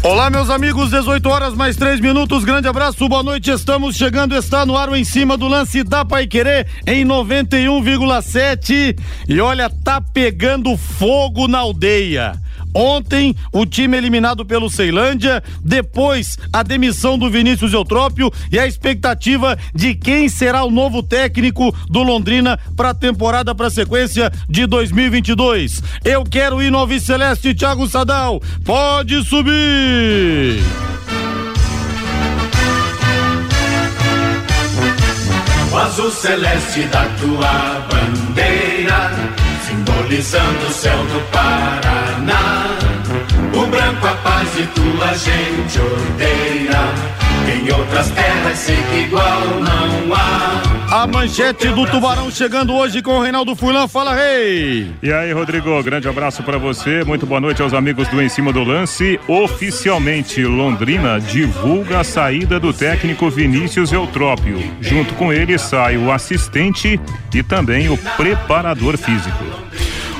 Olá, meus amigos, 18 horas mais 3 minutos. Grande abraço, boa noite. Estamos chegando, está no ar o em cima do lance da Pai Querer em 91,7. E olha, tá pegando fogo na aldeia. Ontem, o time eliminado pelo Ceilândia, depois a demissão do Vinícius Eutrópio e a expectativa de quem será o novo técnico do Londrina para a temporada para sequência de 2022. Eu quero ir no Celeste, Thiago Sadal. Pode subir! O azul celeste da tua bandeira, simbolizando o céu do Paraná. O branco a paz e tua gente odeia. Em outras terras sei que igual não há. A manchete do Tubarão chegando hoje com o Reinaldo Fulan. Fala, rei! E aí, Rodrigo, grande abraço para você. Muito boa noite aos amigos do Em Cima do Lance. Oficialmente, Londrina divulga a saída do técnico Vinícius Eutrópio. Junto com ele sai o assistente e também o preparador físico.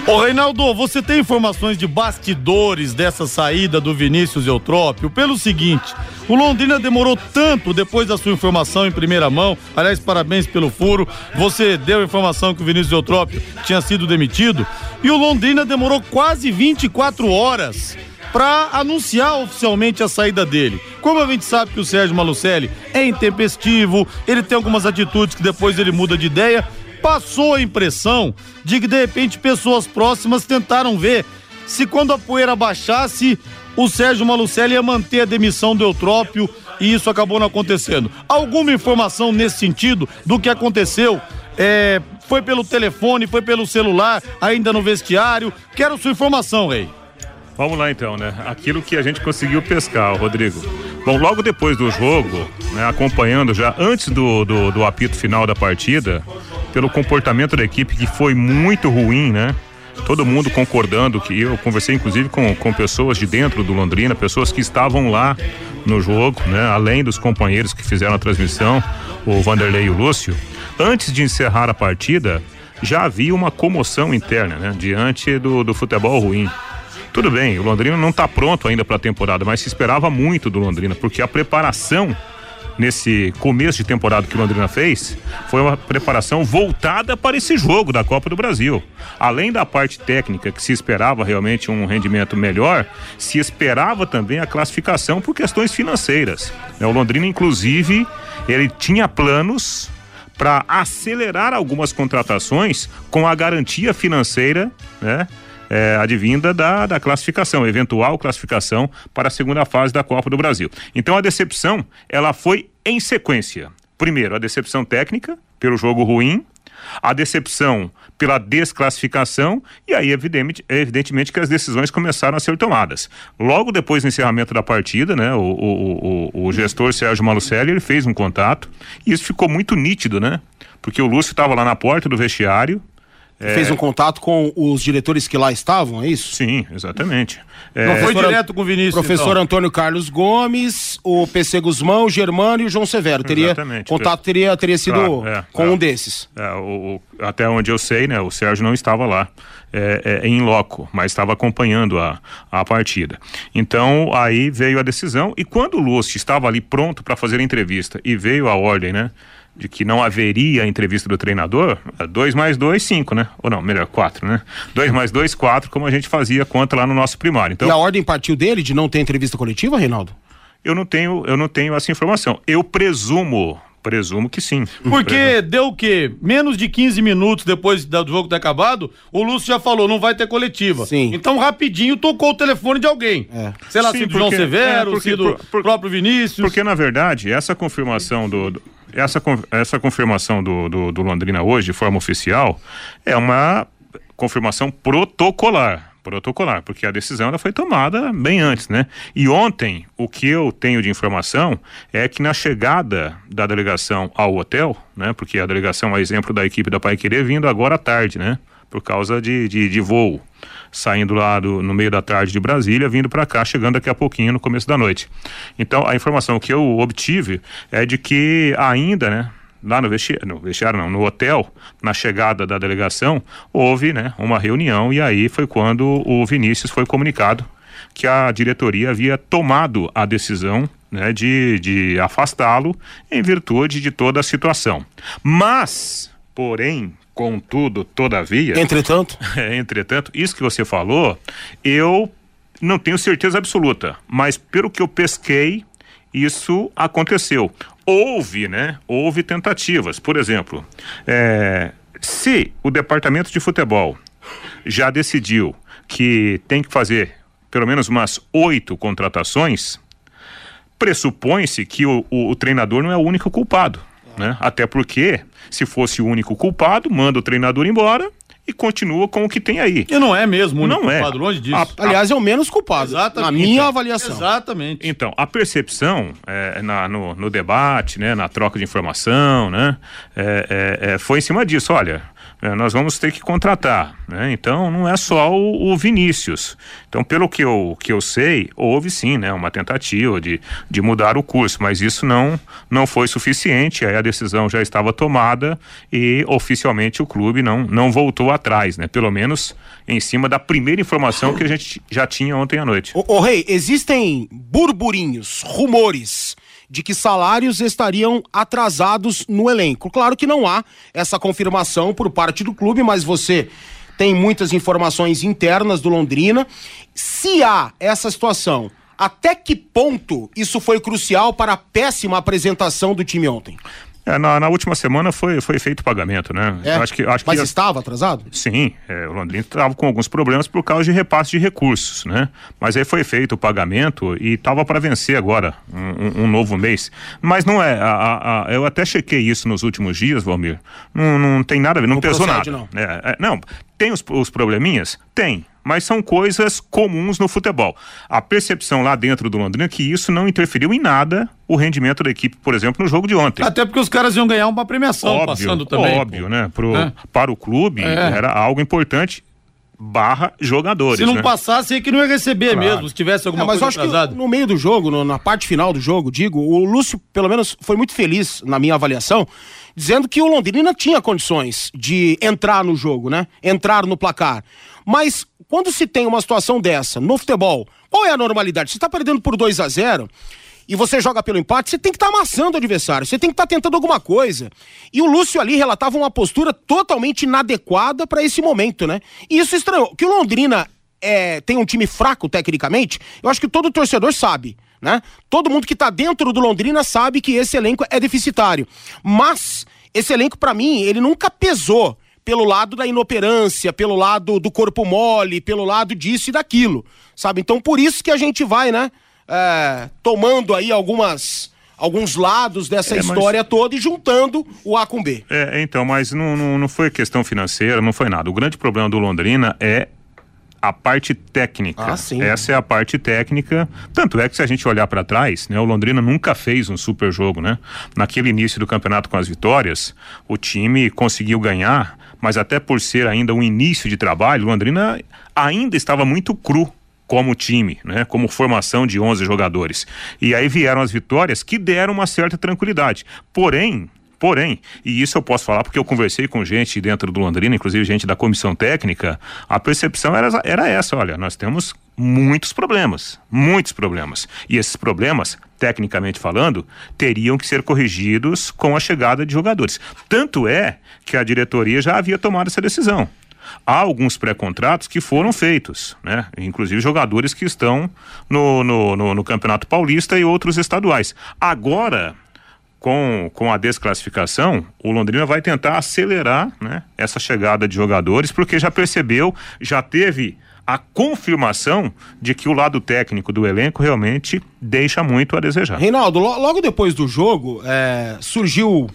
Ô Reinaldo, você tem informações de bastidores dessa saída do Vinícius Eutrópio? Pelo seguinte, o Londrina demorou tanto depois da sua informação em primeira mão. Aliás, parabéns pelo furo. Você deu a informação que o Vinícius Eutrópio tinha sido demitido. E o Londrina demorou quase 24 horas para anunciar oficialmente a saída dele. Como a gente sabe que o Sérgio Malucelli é intempestivo, ele tem algumas atitudes que depois ele muda de ideia, passou a impressão de que de repente pessoas próximas tentaram ver se quando a poeira baixasse, o Sérgio Malucelli ia manter a demissão do Eutrópio e isso acabou não acontecendo. Alguma informação nesse sentido do que aconteceu? É, foi pelo telefone, foi pelo celular, ainda no vestiário? Quero sua informação, Rei. Vamos lá então, né? Aquilo que a gente conseguiu pescar, Rodrigo. Bom, logo depois do jogo, né, acompanhando já antes do, do, do apito final da partida, pelo comportamento da equipe que foi muito ruim, né? Todo mundo concordando que eu conversei inclusive com, com pessoas de dentro do Londrina, pessoas que estavam lá no jogo, né? Além dos companheiros que fizeram a transmissão, o Vanderlei e o Lúcio. Antes de encerrar a partida, já havia uma comoção interna, né? Diante do, do futebol ruim. Tudo bem, o Londrina não está pronto ainda para a temporada, mas se esperava muito do Londrina, porque a preparação nesse começo de temporada que o Londrina fez foi uma preparação voltada para esse jogo da Copa do Brasil. Além da parte técnica, que se esperava realmente um rendimento melhor, se esperava também a classificação por questões financeiras. O Londrina, inclusive, ele tinha planos para acelerar algumas contratações com a garantia financeira, né? É, advinda da, da classificação, eventual classificação para a segunda fase da Copa do Brasil. Então a decepção, ela foi em sequência. Primeiro, a decepção técnica, pelo jogo ruim, a decepção pela desclassificação e aí evidente, evidentemente que as decisões começaram a ser tomadas. Logo depois do encerramento da partida, né, o, o, o, o gestor Sérgio Malucelli ele fez um contato e isso ficou muito nítido, né? Porque o Lúcio estava lá na porta do vestiário, é... Fez um contato com os diretores que lá estavam, é isso? Sim, exatamente. É... Não foi direto com o Vinícius. Professor então. Antônio Carlos Gomes, o PC Guzmão, o Germano e o João Severo. Teria exatamente. contato teria, teria sido é, com é. um desses. É, o, o, até onde eu sei, né? O Sérgio não estava lá é, em loco, mas estava acompanhando a, a partida. Então aí veio a decisão e quando o Lúcio estava ali pronto para fazer a entrevista e veio a ordem, né? De que não haveria entrevista do treinador, é dois mais dois, cinco, né? Ou não, melhor, quatro, né? Dois mais dois, quatro, como a gente fazia conta lá no nosso primário. Então, e a ordem partiu dele de não ter entrevista coletiva, Reinaldo? Eu não tenho, eu não tenho essa informação. Eu presumo, Presumo que sim. Porque Presumo. deu o quê? Menos de 15 minutos depois do jogo ter acabado, o Lúcio já falou, não vai ter coletiva. Sim. Então, rapidinho, tocou o telefone de alguém. É. Sei lá, sim, se do João Severo, é, porque, se do por, por, próprio Vinícius. Porque, na verdade, essa confirmação do, do essa, essa confirmação do, do, do Londrina hoje, de forma oficial, é uma confirmação protocolar protocolar, porque a decisão ela foi tomada bem antes, né? E ontem, o que eu tenho de informação é que na chegada da delegação ao hotel, né? Porque a delegação é exemplo da equipe da Pai Querer vindo agora à tarde, né? Por causa de, de, de voo, saindo lá do, no meio da tarde de Brasília, vindo para cá, chegando daqui a pouquinho no começo da noite. Então, a informação que eu obtive é de que ainda, né? lá no vestiário, no vestiário não, no hotel, na chegada da delegação, houve né, uma reunião e aí foi quando o Vinícius foi comunicado que a diretoria havia tomado a decisão né, de, de afastá-lo em virtude de toda a situação. Mas, porém, contudo, todavia. Entretanto. É, entretanto, isso que você falou, eu não tenho certeza absoluta, mas pelo que eu pesquei, isso aconteceu houve, né? Houve tentativas. Por exemplo, é, se o departamento de futebol já decidiu que tem que fazer pelo menos umas oito contratações, pressupõe-se que o, o, o, treinador não é o único culpado. Né? Até porque, se fosse o único culpado, manda o treinador embora e continua com o que tem aí. E não é mesmo o único não é. culpado, é. longe disso. A, aliás, é o menos culpado, Exatamente. na minha avaliação. Exatamente. Então, a percepção é, na, no, no, debate, né, na troca de informação, né, é, é, é foi em cima disso. Olha, é, nós vamos ter que contratar. Né? Então não é só o, o, Vinícius. Então, pelo que eu, que eu sei, houve sim né, uma tentativa de, de mudar o curso, mas isso não, não foi suficiente. Aí a decisão já estava tomada e oficialmente o clube não, não voltou atrás, né? Pelo menos em cima da primeira informação que a gente já tinha ontem à noite. Ô, ô Rei, existem burburinhos, rumores de que salários estariam atrasados no elenco. Claro que não há essa confirmação por parte do clube, mas você tem muitas informações internas do Londrina. Se há essa situação, até que ponto isso foi crucial para a péssima apresentação do time ontem? É, na, na, última semana foi, foi feito o pagamento, né? É, acho que, acho mas que estava atrasado? Sim, é, o Londrina estava com alguns problemas por causa de repasse de recursos, né? Mas aí foi feito o pagamento e estava para vencer agora um, um, novo mês. Mas não é, a, a, eu até chequei isso nos últimos dias, Valmir. Não, não tem nada a ver, não, não pesou procede, nada. Não. É, é, não, tem os, os probleminhas? Tem mas são coisas comuns no futebol. A percepção lá dentro do Londrina é que isso não interferiu em nada o rendimento da equipe, por exemplo, no jogo de ontem. Até porque os caras iam ganhar uma premiação óbvio, passando também. Óbvio, pô. né? Pro, é. Para o clube é. era algo importante barra jogadores. Se não né? passasse, é que não ia receber claro. mesmo, se tivesse alguma é, mas coisa eu acho que no meio do jogo, no, na parte final do jogo, digo, o Lúcio, pelo menos, foi muito feliz na minha avaliação, dizendo que o Londrina tinha condições de entrar no jogo, né? Entrar no placar. Mas quando se tem uma situação dessa no futebol, qual é a normalidade? Você está perdendo por 2 a 0 e você joga pelo empate, você tem que estar tá amassando o adversário, você tem que estar tá tentando alguma coisa. E o Lúcio ali relatava uma postura totalmente inadequada para esse momento, né? E isso estranhou. Que o Londrina é, tem um time fraco tecnicamente, eu acho que todo torcedor sabe. Né? Todo mundo que está dentro do Londrina sabe que esse elenco é deficitário. Mas esse elenco, para mim, ele nunca pesou pelo lado da inoperância, pelo lado do corpo mole, pelo lado disso e daquilo, sabe? Então por isso que a gente vai, né, é, tomando aí algumas alguns lados dessa é, história mas... toda e juntando o A com B. É, então, mas não, não, não foi questão financeira, não foi nada. O grande problema do Londrina é a parte técnica. Ah. Essa é a parte técnica. Tanto é que se a gente olhar para trás, né, o Londrina nunca fez um super jogo, né? Naquele início do campeonato com as vitórias, o time conseguiu ganhar, mas até por ser ainda um início de trabalho, o Londrina ainda estava muito cru como time, né? Como formação de 11 jogadores. E aí vieram as vitórias que deram uma certa tranquilidade. Porém, Porém, e isso eu posso falar porque eu conversei com gente dentro do Londrina, inclusive gente da comissão técnica, a percepção era, era essa: olha, nós temos muitos problemas, muitos problemas. E esses problemas, tecnicamente falando, teriam que ser corrigidos com a chegada de jogadores. Tanto é que a diretoria já havia tomado essa decisão. Há alguns pré-contratos que foram feitos, né? Inclusive jogadores que estão no, no, no, no Campeonato Paulista e outros estaduais. Agora, com, com a desclassificação, o Londrina vai tentar acelerar né, essa chegada de jogadores, porque já percebeu, já teve a confirmação de que o lado técnico do elenco realmente deixa muito a desejar. Reinaldo, logo depois do jogo, é, surgiu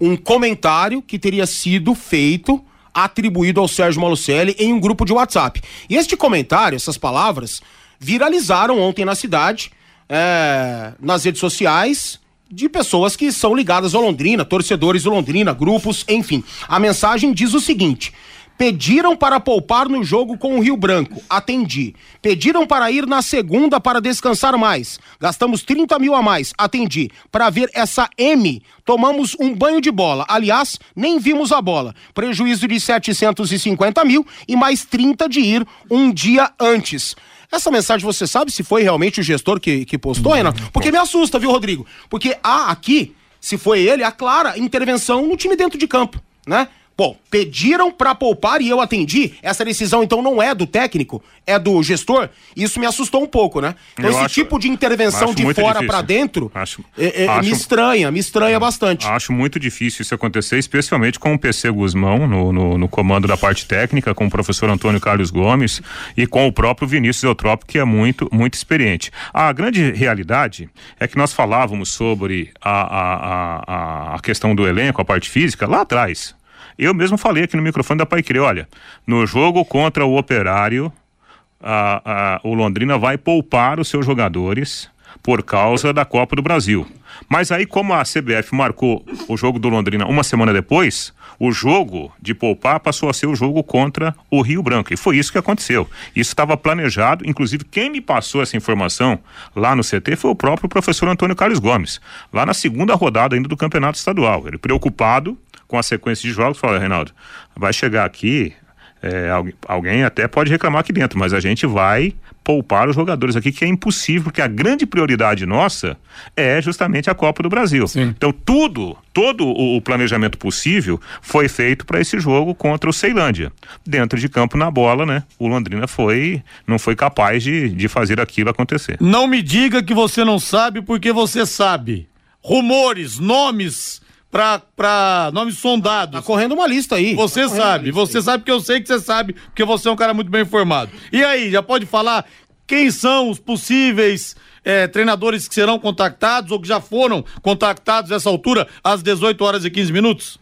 um comentário que teria sido feito atribuído ao Sérgio Malucelli em um grupo de WhatsApp. E este comentário, essas palavras, viralizaram ontem na cidade, é, nas redes sociais, de pessoas que são ligadas ao Londrina, torcedores do Londrina, grupos, enfim. A mensagem diz o seguinte: Pediram para poupar no jogo com o Rio Branco. Atendi. Pediram para ir na segunda para descansar mais. Gastamos 30 mil a mais. Atendi. Para ver essa M, tomamos um banho de bola. Aliás, nem vimos a bola. Prejuízo de 750 mil e mais 30 de ir um dia antes. Essa mensagem você sabe se foi realmente o gestor que, que postou, Renato? Porque me assusta, viu, Rodrigo? Porque há aqui, se foi ele, a clara intervenção no time dentro de campo, né? Bom, pediram para poupar e eu atendi. Essa decisão então não é do técnico, é do gestor. Isso me assustou um pouco, né? Então Eu esse acho- tipo de intervenção de fora para dentro Acho- é- é- acho- me estranha, me estranha bastante. Acho muito difícil isso acontecer, especialmente com o PC Guzmão no, no, no comando da parte técnica, com o professor Antônio Carlos Gomes e com o próprio Vinícius Eutrópio, que é muito, muito experiente. A grande realidade é que nós falávamos sobre a, a, a, a questão do elenco, a parte física, lá atrás. Eu mesmo falei aqui no microfone da Paiquerê, olha, no jogo contra o Operário, a- a- o Londrina vai poupar os seus jogadores por causa da Copa do Brasil. Mas aí, como a CBF marcou o jogo do Londrina uma semana depois, o jogo de poupar passou a ser o jogo contra o Rio Branco. E foi isso que aconteceu. Isso estava planejado. Inclusive, quem me passou essa informação lá no CT foi o próprio professor Antônio Carlos Gomes, lá na segunda rodada ainda do Campeonato Estadual. Ele preocupado com a sequência de jogos, falou: Reinaldo, vai chegar aqui, é, alguém, alguém até pode reclamar aqui dentro, mas a gente vai poupar os jogadores aqui, que é impossível, porque a grande prioridade nossa é justamente a Copa do Brasil. Então, tudo, todo o, o planejamento possível foi feito para esse jogo contra o Ceilândia. Dentro de campo, na bola, né? O Londrina foi, não foi capaz de, de fazer aquilo acontecer. Não me diga que você não sabe porque você sabe. Rumores, nomes pra, pra nomes Tá sondados. correndo uma lista aí. Você Tá sabe, você aí. sabe que eu sei que você sabe, porque você é um cara muito bem informado. E aí, já pode falar quem são os possíveis eh, treinadores que serão contactados ou que já foram contactados nessa altura, às 18 horas e 15 minutos?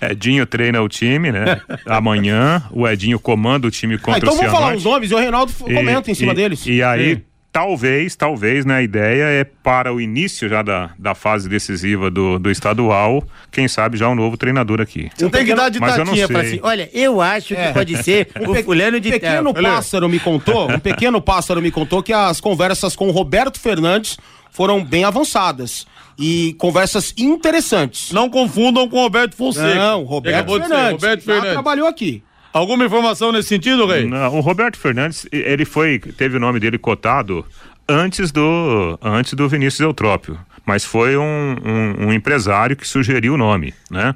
Edinho treina o time, né? Amanhã o Edinho comanda o time Ah, contra então o vamos falar os nomes e o Reinaldo f- comenta em cima e, deles. E aí, Sim. Talvez, talvez, né? A ideia é para o início já da, da fase decisiva do, do estadual, quem sabe já um novo treinador aqui. Você tem que dar de Mas eu não tatinha pra sei. cima. Olha, eu acho que pode ser o pe- fulano de um pequeno pássaro me contou, um pequeno pássaro me contou que as conversas com o Roberto Fernandes foram bem avançadas e conversas interessantes. Não confundam com o Roberto Fonseca. Não, Roberto Fernandes. Roberto já Fernandes. trabalhou aqui. Alguma informação nesse sentido, Rei? Não, o Roberto Fernandes, ele foi, teve o nome dele cotado antes do, antes do Vinícius Eutrópio. Mas foi um, um- um empresário que sugeriu o nome, né?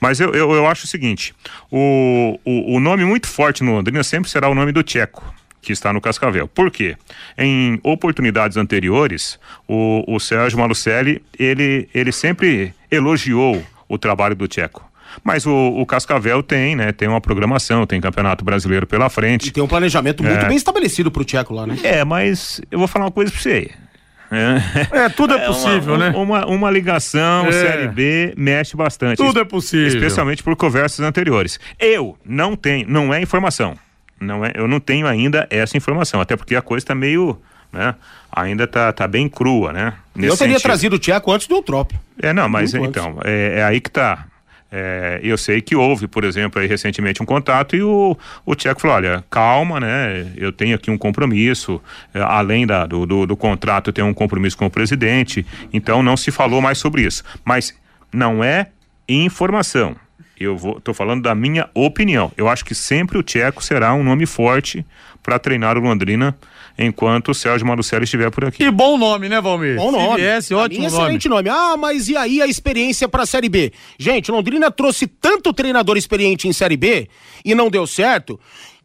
Mas eu, eu, eu acho o seguinte: o, o, o nome muito forte no Londrina sempre será o nome do Tcheco, que está no Cascavel. Por quê? Em oportunidades anteriores, o, o Sérgio Malucelli, ele, ele sempre elogiou o trabalho do Tcheco. Mas o, o Cascavel tem, né? Tem uma programação, tem Campeonato Brasileiro pela E frente. tem um planejamento muito É. bem estabelecido pro Tcheco lá, né? É, mas eu vou falar uma coisa pra você. É, É, tudo é possível, uma, né? Uma, uma ligação, É. Série B, mexe bastante. Tudo é possível. Especialmente por conversas anteriores. Eu não tenho, não é informação. Não é, eu não tenho ainda essa informação, até porque a coisa tá meio, né? Ainda tá, tá bem crua, né? eu Nesse teria sentido. trazido o Tcheco antes do Eutrópio. É, não, mas Muito então, é, é aí que tá. É, eu sei que houve, por exemplo, aí recentemente um contato e o, o Tcheco falou, olha, calma, né, eu tenho aqui um compromisso, é, além da, do, do, do contrato eu tenho um compromisso com o presidente, então não se falou mais sobre isso. Mas não é informação. Eu vou, tô falando da minha opinião. Eu acho que sempre o Tcheco será um nome forte para treinar o Londrina enquanto o Sérgio Marucelli estiver por aqui. Que bom nome, né, Valmir? Bom nome. CBS, ótimo nome. excelente nome. Ah, mas e aí a experiência pra Série B? Gente, Londrina trouxe tanto treinador experiente em Série B e não deu certo.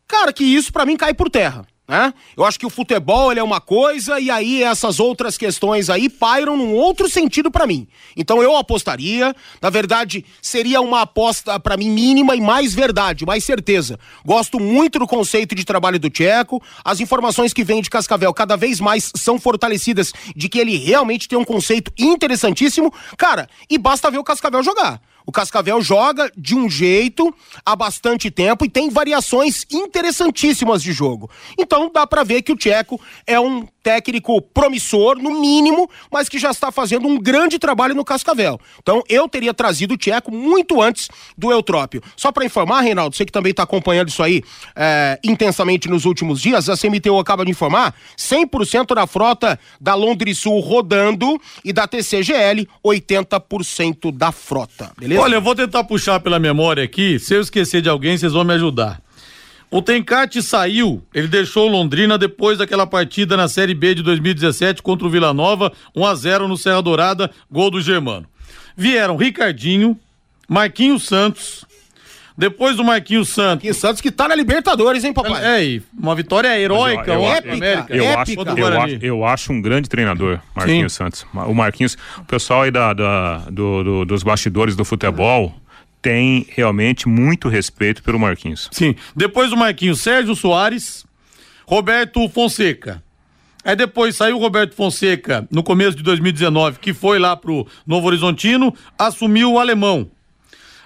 Cara, que isso pra mim cai por terra. Né? Eu acho que o futebol ele é uma coisa e aí essas outras questões aí pairam num outro sentido pra mim. Então eu apostaria, na verdade, seria uma aposta pra mim mínima e mais verdade, mais certeza. Gosto muito do conceito de trabalho do Tcheco. As informações que vêm de Cascavel cada vez mais são fortalecidas de que ele realmente tem um conceito interessantíssimo. Cara, e basta ver o Cascavel jogar. O Cascavel joga de um jeito há bastante tempo e tem variações interessantíssimas de jogo. Então dá para ver que o Tcheco é um técnico promissor, no mínimo, mas que já está fazendo um grande trabalho no Cascavel. Então eu teria trazido o Tcheco muito antes do Eutrópio. Só para informar, Reinaldo, você que também está acompanhando isso aí é, intensamente nos últimos dias, a CMTU acaba de informar 100% da frota da Londres Sul rodando e da TCGL 80% da frota, beleza? Olha, eu vou tentar puxar pela memória aqui, se eu esquecer de alguém, vocês vão me ajudar. O Tencate saiu, ele deixou Londrina depois daquela partida na Série B de 2017 contra o Vila Nova, 1 a 0 no Serra Dourada, gol do Germano. Vieram Ricardinho, Marquinhos Santos, depois do Marquinhos Santos. Marquinhos Santos que tá na Libertadores, hein, papai? É, uma vitória heróica, eu, eu, épica. Eu, acho, eu, acho, eu acho um grande treinador, Marquinhos Sim. Santos. O Marquinhos, o pessoal aí da, da do, do, dos bastidores do futebol tem realmente muito respeito pelo Marquinhos. Sim. Depois do Marquinhos, Sérgio Soares, Roberto Fonseca. Aí depois saiu o Roberto Fonseca no começo de 2019, que foi lá pro Novo Horizontino, assumiu o alemão.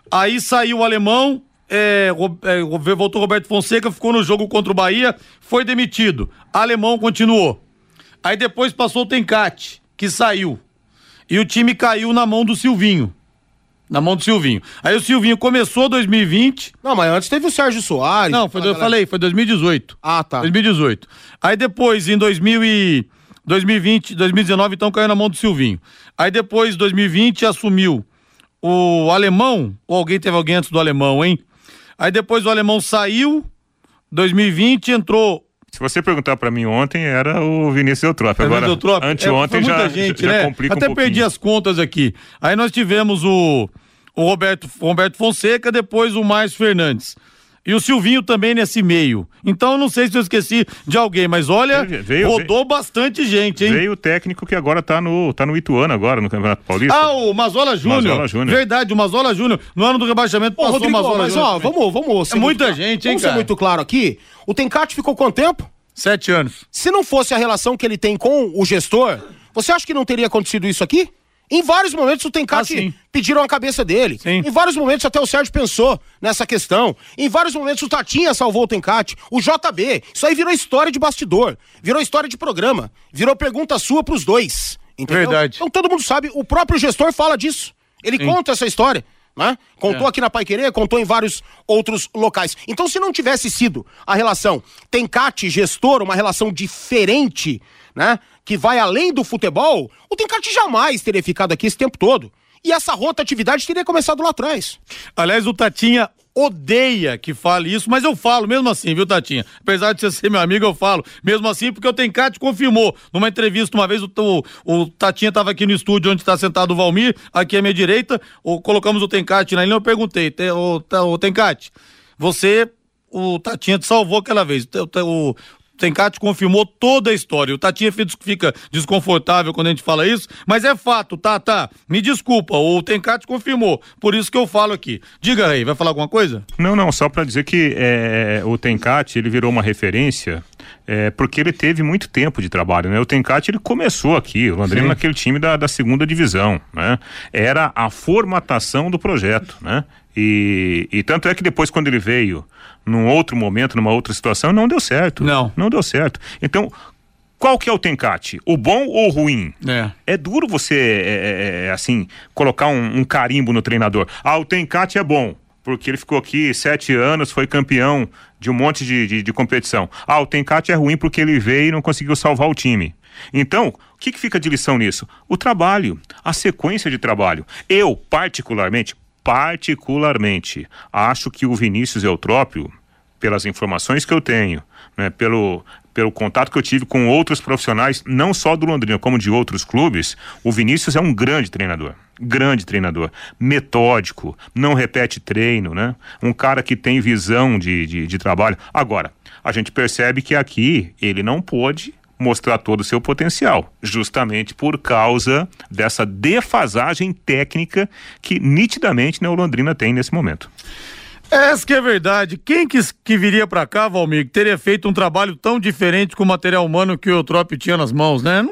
Aí saiu o alemão, é, é, voltou Roberto Fonseca, ficou no jogo contra o Bahia, foi demitido. Alemão continuou. Aí depois passou o Tencate, que saiu. E o time caiu na mão do Silvinho. Na mão do Silvinho. Aí o Silvinho começou 2020. Não, mas antes teve o Sérgio Soares. Não, foi, eu galera... falei, foi 2018. Ah, tá. 2018. Aí depois, em 2000 e 2020, 2019, então caiu na mão do Silvinho. Aí depois, 2020, assumiu o alemão, ou alguém teve alguém antes do alemão, hein? Aí depois o alemão saiu, 2020 entrou se você perguntar para mim ontem, era o Vinícius Eutrópio. Agora, Eutrópio. anteontem é, já, gente, já, né? complica Até um perdi as contas aqui. Aí nós tivemos o, o Roberto, Roberto Fonseca, depois o Márcio Fernandes. E o Silvinho também nesse meio. Então não sei se eu esqueci de alguém, mas olha, veio, rodou veio, bastante gente, hein? Veio o técnico que agora tá no, tá no Ituano agora, no Campeonato Paulista. Ah, o Mazola Júnior. Verdade, o Mazola Júnior. No ano do rebaixamento Pô, passou Rodrigo, o Mazola mas, Júnior. Ó, vamos, vamos. É muita muito, gente, hein, vamos cara? ser muito claro aqui. O Tencate ficou quanto tempo? Sete anos. Se não fosse a relação que ele tem com o gestor, você acha que não teria acontecido isso aqui? Em vários momentos o Tencate ah, pediram a cabeça dele. Sim. Em vários momentos até o Sérgio pensou nessa questão. Em vários momentos o Tatinha salvou o Tencate. O JB. Isso aí virou história de bastidor. Virou história de programa. Virou pergunta sua pros dois. Entendeu? Verdade. Então todo mundo sabe, o próprio gestor fala disso. Ele Sim. conta essa história. Né? Contou é. aqui na Pai Querer, contou em vários outros locais. Então, se não tivesse sido a relação Tencate gestor, uma relação diferente, né? Que vai além do futebol, o Tencate jamais teria ficado aqui esse tempo todo. E essa rotatividade teria começado lá atrás. Aliás, o Tatinha odeia que fale isso, mas eu falo mesmo assim, viu, Tatinha? Apesar de você ser meu amigo, eu falo mesmo assim, porque o Tencate confirmou numa entrevista uma vez, o, o, o Tatinha estava aqui no estúdio onde está sentado o Valmir, aqui à minha direita, o, colocamos o Tencate na linha, eu perguntei, o, o Tencate, você o Tatinha te salvou aquela vez. O, o, Tencate confirmou toda a história. O Tatinha fica desconfortável quando a gente fala isso, mas é fato, tá, tá. Me desculpa, o Tencate confirmou. Por isso que eu falo aqui. Diga aí, vai falar alguma coisa? Não, não, só para dizer que é, o Tencate, ele virou uma referência é, porque ele teve muito tempo de trabalho, né? O Tencate, ele começou aqui, o Londrina Sim. naquele time da, da segunda divisão, né? Era a formatação do projeto, né? E, e tanto é que depois, quando ele veio num outro momento, numa outra situação, não deu certo. Não. Não deu certo. Então, qual que é o tencate? O bom ou o ruim? É, é duro você, é, é, é, assim, colocar um, um, carimbo no treinador. Ah, o tencate é bom, porque ele ficou aqui sete anos, foi campeão de um monte de, de, de competição. Ah, o tencate é ruim porque ele veio e não conseguiu salvar o time. Então, o que, que fica de lição nisso? O trabalho, a sequência de trabalho. Eu, particularmente, particularmente, acho que o Vinícius Eutrópio, pelas informações que eu tenho, né, pelo, pelo contato que eu tive com outros profissionais, não só do Londrina, como de outros clubes, o Vinícius é um grande treinador. Grande treinador, metódico, não repete treino, né? Um cara que tem visão de, de, de trabalho. Agora, a gente percebe que aqui ele não pôde mostrar todo o seu potencial, justamente por causa dessa defasagem técnica que nitidamente né, o Londrina tem nesse momento. Essa que é verdade. Quem que, que viria para cá, Valmir, que teria feito um trabalho tão diferente com o material humano que o Eutrópio tinha nas mãos, né?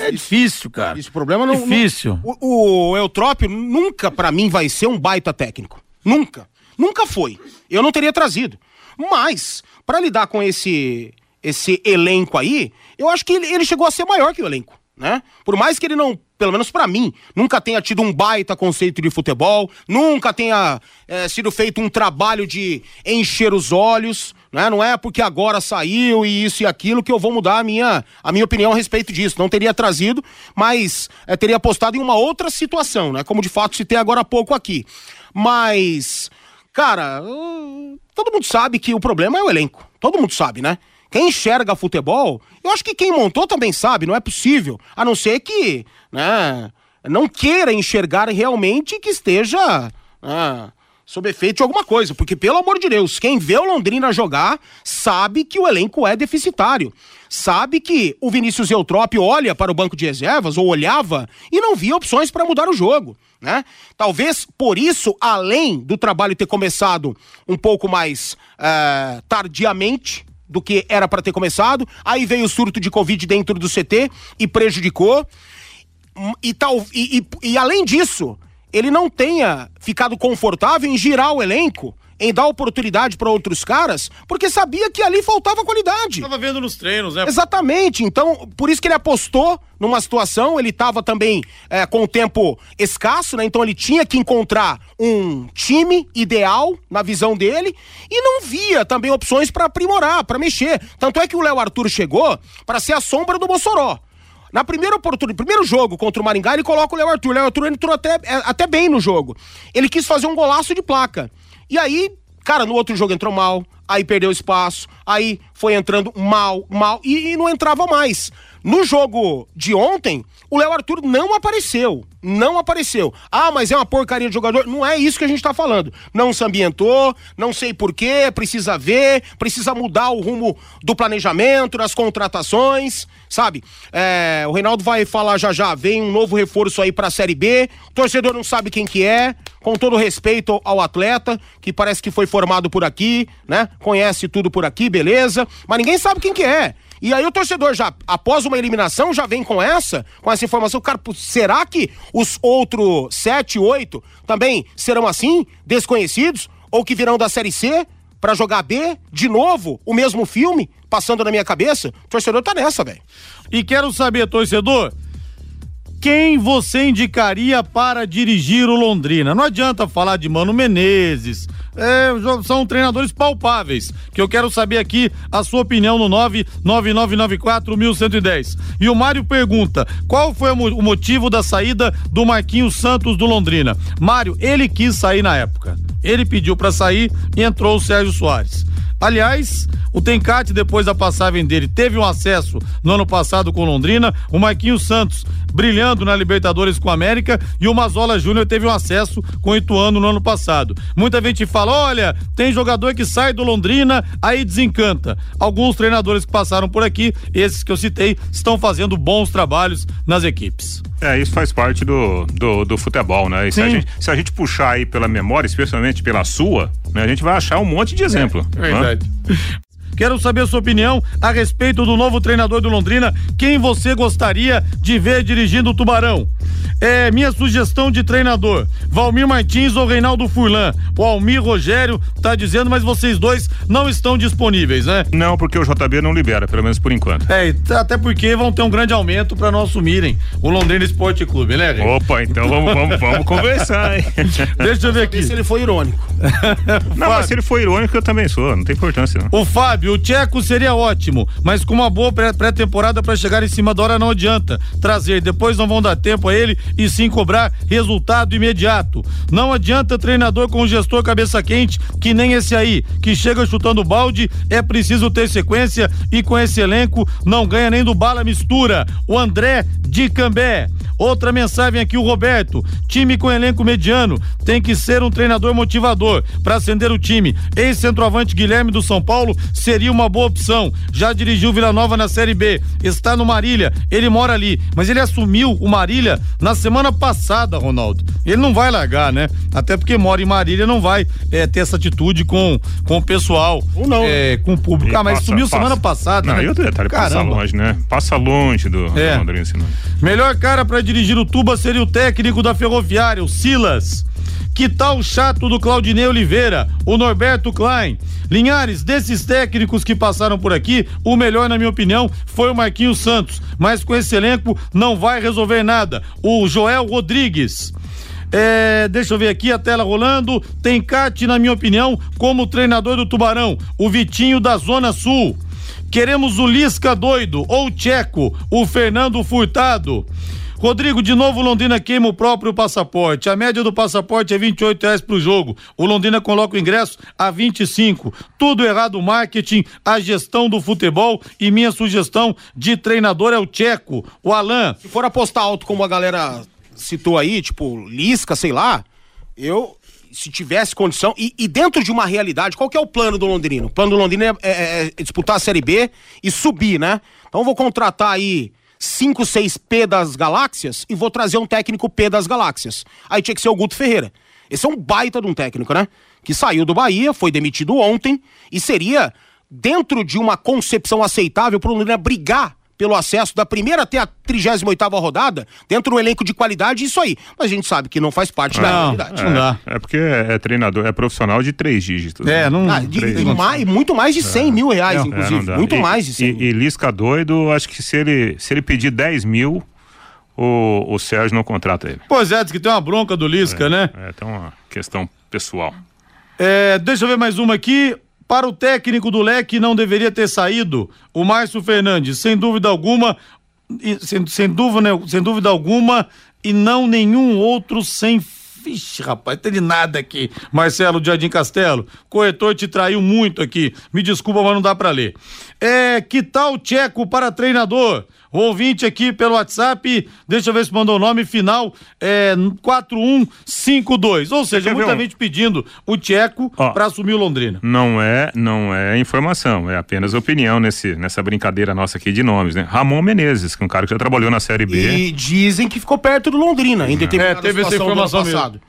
É difícil, cara. Esse problema não. Difícil. Não, o, o Eutrópio nunca, para mim, vai ser um baita técnico. Nunca. Nunca foi. Eu não teria trazido. Mas, para lidar com esse esse elenco aí, eu acho que ele, chegou a ser maior que o elenco, né? Por mais que ele não pelo menos para mim, nunca tenha tido um baita conceito de futebol, nunca tenha é, sido feito um trabalho de encher os olhos, né? Não é porque agora saiu e isso e aquilo que eu vou mudar a minha, a minha opinião a respeito disso. Não teria trazido, mas é, teria apostado em uma outra situação, né? Como de fato se tem agora há pouco aqui. Mas, cara, uh, todo mundo sabe que o problema é o elenco. Todo mundo sabe, né? Quem enxerga futebol, eu acho que quem montou também sabe, não é possível. A não ser que, né, não queira enxergar realmente que esteja né, sob efeito de alguma coisa. Porque, pelo amor de Deus, quem vê o Londrina jogar sabe que o elenco é deficitário. Sabe que o Vinícius Eutrópio olha para o banco de reservas, ou olhava, e não via opções para mudar o jogo. Né? Talvez por isso, além do trabalho ter começado um pouco mais uh, tardiamente, do que era para ter começado. Aí veio o surto de Covid dentro do CT e prejudicou. E, tal, e, e, e além disso, ele não tenha ficado confortável em girar o elenco em dar oportunidade para outros caras, porque sabia que ali faltava qualidade. Tava vendo nos treinos, né? Exatamente. Então, por isso que ele apostou numa situação, ele estava também é, com o tempo escasso, né? Então ele tinha que encontrar um time ideal na visão dele e não via também opções para aprimorar, para mexer. Tanto é que o Léo Arthur chegou para ser a sombra do Mossoró. Na primeira oportunidade, primeiro jogo contra o Maringá, ele coloca o Léo Arthur. O Léo Arthur entrou até, é, até bem no jogo. Ele quis fazer um golaço de placa. E aí, cara, no outro jogo entrou mal, aí perdeu espaço, aí foi entrando mal, mal e, e não entrava mais. No jogo de ontem, o Léo Arthur não apareceu. Não apareceu. Ah, mas é uma porcaria de jogador. Não é isso que a gente tá falando. Não se ambientou, não sei porquê, precisa ver, precisa mudar o rumo do planejamento, das contratações, sabe? É, o Reinaldo vai falar já já, vem um novo reforço aí pra Série B, o torcedor não sabe quem que é, com todo respeito ao atleta, que parece que foi formado por aqui, né? Conhece tudo por aqui, beleza, mas ninguém sabe quem que é. E aí o torcedor já, após uma eliminação, já vem com essa, com essa informação. Cara, será que os outros sete, oito também serão assim, desconhecidos? Ou que virão da Série C para jogar B de novo, o mesmo filme, passando na minha cabeça? O torcedor tá nessa, velho. E quero saber, torcedor, quem você indicaria para dirigir o Londrina? Não adianta falar de Mano Menezes, é, são treinadores palpáveis, que eu quero saber aqui a sua opinião no 999941110. E o Mário pergunta: qual foi o motivo da saída do Marquinhos Santos do Londrina? Mário, ele quis sair na época. Ele pediu para sair e entrou o Sérgio Soares. Aliás, o Tencate, depois da passagem dele, teve um acesso no ano passado com Londrina, o Marquinhos Santos brilhando na Libertadores com a América e o Mazola Júnior teve um acesso com o Ituano no ano passado. Muita gente fala: olha, tem jogador que sai do Londrina, aí desencanta. Alguns treinadores que passaram por aqui, esses que eu citei, estão fazendo bons trabalhos nas equipes. É, isso faz parte do, do, do futebol, né? Se a, gente, se a gente puxar aí pela memória, especialmente pela sua, né, a gente vai achar um monte de exemplo. É, é verdade. Né? Quero saber a sua opinião a respeito do novo treinador do Londrina. Quem você gostaria de ver dirigindo o Tubarão? É minha sugestão de treinador: Valmir Martins ou Reinaldo Furlan. O Almir Rogério tá dizendo, mas vocês dois não estão disponíveis, né? Não, porque o JB não libera, pelo menos por enquanto. É, até porque vão ter um grande aumento para não assumirem o Londrina Esporte Clube, né, gente? Opa, então vamos, vamos, vamos conversar, hein? Deixa eu ver aqui. Se ele foi irônico. não, mas se ele for irônico, eu também sou, não tem importância, não. O Fábio, o Tcheco seria ótimo, mas com uma boa pré-temporada para chegar em cima da hora não adianta trazer, depois não vão dar tempo a ele e sim cobrar resultado imediato. Não adianta treinador com gestor cabeça quente, que nem esse aí, que chega chutando balde, é preciso ter sequência e com esse elenco não ganha nem do bala mistura. O André de Cambé. Outra mensagem aqui, o Roberto. Time com elenco mediano tem que ser um treinador motivador para acender o time. Ex-centroavante Guilherme do São Paulo seria seria uma boa opção. Já dirigiu Vila Nova na Série B, está no Marília, ele mora ali, mas ele assumiu o Marília na semana passada, Ronaldo. Ele não vai largar, né? Até porque mora em Marília, não vai é, ter essa atitude com, com o pessoal. Ou não. É, com o público. E ah, mas passa- sumiu passa- semana passada. Não, né? e outro detalhe, passa longe, né? Passa longe do, do É. Londrina nome. Melhor cara pra dirigir o Tuba seria o técnico da Ferroviária, o Silas. Que tal o chato do Claudinei Oliveira, o Norberto Klein? Linhares, desses técnicos que passaram por aqui, o melhor, na minha opinião, foi o Marquinhos Santos. Mas com esse elenco não vai resolver nada. O Joel Rodrigues. É, deixa eu ver aqui a tela rolando. Tem Cate, na minha opinião, como treinador do Tubarão, o Vitinho da Zona Sul. Queremos o Lisca doido ou Tcheco, o Fernando Furtado. Rodrigo, de novo Londrina queima o próprio passaporte. A média do passaporte é 28 reais pro jogo. O Londrina coloca o ingresso a 25. Tudo errado o marketing, a gestão do futebol e minha sugestão de treinador é o Tcheco, o Alain. Se for apostar alto, como a galera citou aí, tipo, Lisca, sei lá, eu, se tivesse condição, e, e dentro de uma realidade, qual que é o plano do Londrino? O plano do Londrino é, é- é disputar a Série B e subir, né? Então vou contratar aí 5, 6 P das galáxias e vou trazer um técnico P das galáxias. Aí tinha que ser o Guto Ferreira. Esse é um baita de um técnico, né? Que saiu do Bahia, foi demitido ontem e seria dentro de uma concepção aceitável para o Londrina brigar pelo acesso da primeira até a 38 rodada, dentro de um elenco de qualidade, isso aí. Mas a gente sabe que não faz parte da Não, realidade. não dá. É porque é, é treinador, é profissional de três dígitos. É, né? não. Ah, de- Três, e não. mais- muito mais de 100 mil reais, É, É, inclusive. não dá. muito E- mais de 100 E, mil. e Lisca doido, acho que se ele, se ele pedir 10 mil, o, o Sérgio não contrata ele. Pois é, diz que tem uma bronca do Lisca, né? É, então uma questão pessoal. É, deixa eu ver mais uma aqui. Para o técnico do Leque não deveria ter saído o Márcio Fernandes, sem dúvida alguma, sem, sem dúvida, sem dúvida alguma, e não nenhum outro sem. Vixe, rapaz, tem de nada aqui. Marcelo Jardim Castelo, corretor te traiu muito aqui. Me desculpa, mas não dá pra ler. É, que tal Tcheco para treinador? O ouvinte aqui pelo WhatsApp, deixa eu ver se mandou o nome final, é 4152. Ou seja, muita um? gente pedindo o Tcheco para assumir o Londrina. Não é, não é informação, é apenas opinião nesse, nessa brincadeira nossa aqui de nomes, né? Ramon Menezes, que é um cara que já trabalhou na Série B. E dizem que ficou perto do Londrina, em determinada É, teve essa situação do ano informação mesmo. passado.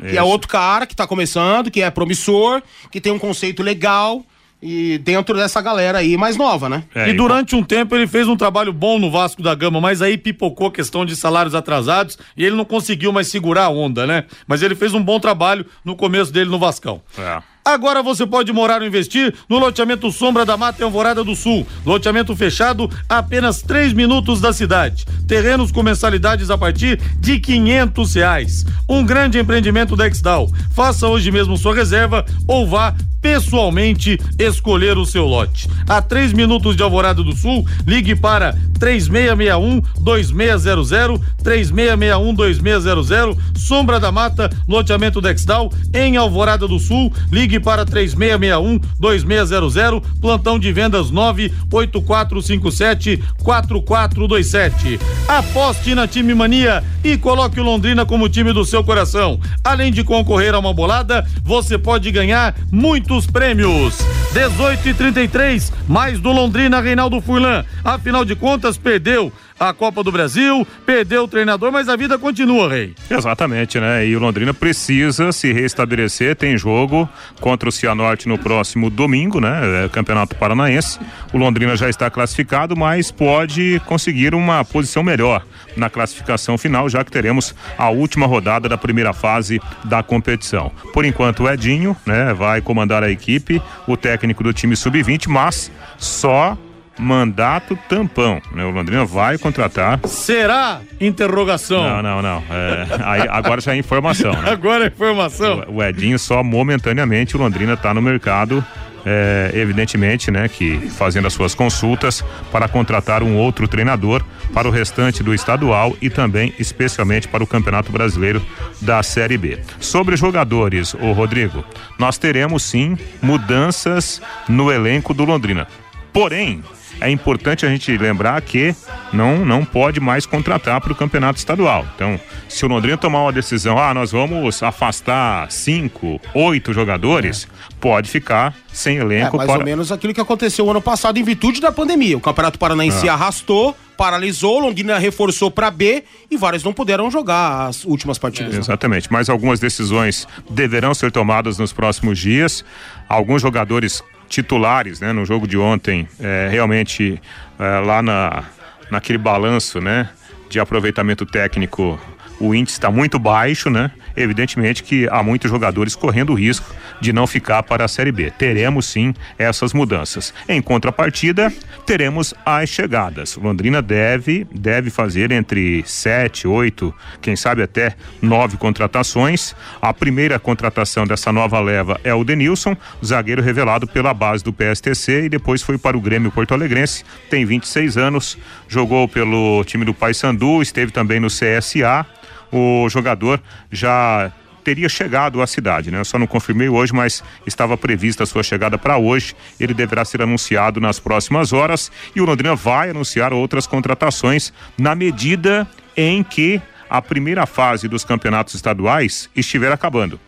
É, Que é outro cara que tá começando, que é promissor, que tem um conceito legal e dentro dessa galera aí mais nova, né? é, e durante um tempo ele fez um trabalho bom no Vasco da Gama, mas aí pipocou a questão de salários atrasados e ele não conseguiu mais segurar a onda, né? Mas ele fez um bom trabalho no começo dele no Vascão. É. Agora você pode morar ou investir no loteamento Sombra da Mata em Alvorada do Sul. Loteamento fechado a apenas 3 minutos da cidade. Terrenos com mensalidades a partir de 500 reais. Um grande empreendimento da Exdal. Faça hoje mesmo sua reserva ou vá pessoalmente escolher o seu lote. A 3 minutos de Alvorada do Sul, ligue para 3661 2600 3661 2600 Sombra da Mata, loteamento Dexdal em Alvorada do Sul, ligue para 3661 2600 plantão de vendas 98457 4427. Aposte na Time Mania e coloque o Londrina como time do seu coração. Além de concorrer a uma bolada, você pode ganhar muitos prêmios. 18 e 33, mais do Londrina Reinaldo Furlan. Afinal de contas, perdeu a Copa do Brasil, perdeu o treinador, mas a vida continua, Rei. Exatamente, né? E o Londrina precisa se restabelecer. Tem jogo contra o Cianorte no próximo domingo, né? É, Campeonato Paranaense. O Londrina já está classificado, mas pode conseguir uma posição melhor na classificação final, já que teremos a última rodada da primeira fase da competição. Por enquanto, o Edinho, né, vai comandar a equipe, o técnico do time sub-20, mas só mandato tampão, né? O Londrina vai contratar Será? Interrogação. não, não, não. É, aí, agora já é informação, né? Agora a informação. O Edinho só momentaneamente, o Londrina está no mercado, é, evidentemente, né, que fazendo as suas consultas para contratar um outro treinador para o restante do estadual e também especialmente para o Campeonato Brasileiro da Série B. Sobre jogadores, o Rodrigo, nós teremos sim mudanças no elenco do Londrina. Porém, é importante a gente lembrar que não, não pode mais contratar para o campeonato estadual. Então, se o Londrina tomar uma decisão, ah, nós vamos afastar cinco, oito jogadores, é. pode ficar sem elenco. É mais para... ou menos aquilo que aconteceu ano passado em virtude da pandemia. O Campeonato Paranaense ah. arrastou, paralisou, Londrina reforçou para B e vários não puderam jogar as últimas partidas. É. Exatamente, mas algumas decisões deverão ser tomadas nos próximos dias. Alguns jogadores titulares, né, no jogo de ontem, é, realmente é, lá na, naquele balanço, né, de aproveitamento técnico, o índice está muito baixo, né? evidentemente que há muitos jogadores correndo o risco de não ficar para a Série B. Teremos sim essas mudanças. Em contrapartida, teremos as chegadas. Londrina deve deve fazer entre sete, oito, quem sabe até nove contratações. A primeira contratação dessa nova leva é o Denilson, zagueiro revelado pela base do PSTC e depois foi para o Grêmio Porto Alegrense. Tem 26 anos, jogou pelo time do Paysandu, esteve também no CSA o jogador já teria chegado à cidade, né? Eu só não confirmei hoje, mas estava prevista a sua chegada para hoje. Ele deverá ser anunciado nas próximas horas e o Londrina vai anunciar outras contratações na medida em que a primeira fase dos campeonatos estaduais estiver acabando.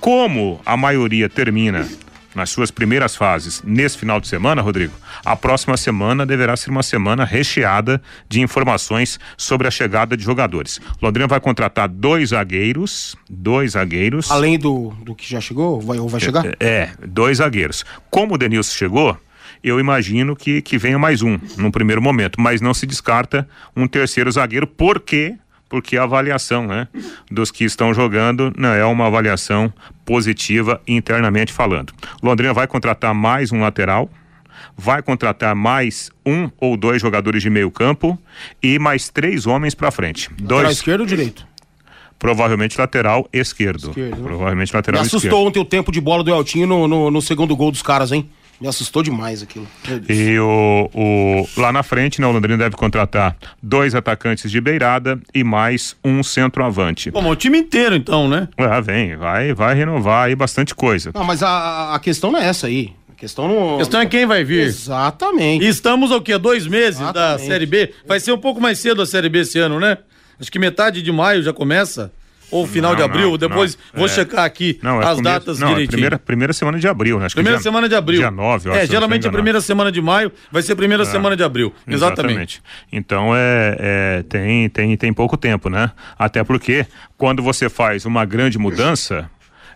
Como a maioria termina nas suas primeiras fases nesse final de semana, Rodrigo, a próxima semana deverá ser uma semana recheada de informações sobre a chegada de jogadores. Londrina vai contratar dois zagueiros, dois zagueiros. Além do, do que já chegou, vai, ou vai chegar? É, é, dois zagueiros. Como o Denilson chegou, eu imagino que, que venha mais um num primeiro momento, mas não se descarta um terceiro zagueiro, porque porque a avaliação né, dos que estão jogando não é uma avaliação positiva internamente falando. Londrina vai contratar mais um lateral, vai contratar mais um ou dois jogadores de meio campo e mais três homens para frente. Dois esquerdo ou direito? Provavelmente lateral esquerdo. esquerdo. Né? Provavelmente lateral Me assustou esquerdo. ontem o tempo de bola do Eltinho no, no, no segundo gol dos caras, hein? Me assustou demais aquilo. E o, o, lá na frente, né, o Londrina deve contratar dois atacantes de beirada e mais um centroavante. Bom, o time inteiro então, né? Ah, vem, vai, vai renovar aí bastante coisa. Não, mas a, a questão não é essa aí. A questão, não... a questão é quem vai vir. Exatamente. E estamos o quê? Dois meses Exatamente. da Série B? Vai ser um pouco mais cedo a Série B esse ano, né? Acho que metade de maio já começa ou final não, de abril, não, depois não, vou é, checar aqui é as começo, datas não, é direitinho. É primeira, primeira semana de abril, né? Acho primeira dia, semana de abril. Dia 9, eu É, geralmente a primeira semana de maio vai ser a primeira é, semana de abril. Exatamente. exatamente. Então é, é, tem, tem, tem pouco tempo, né? Até porque quando você faz uma grande mudança,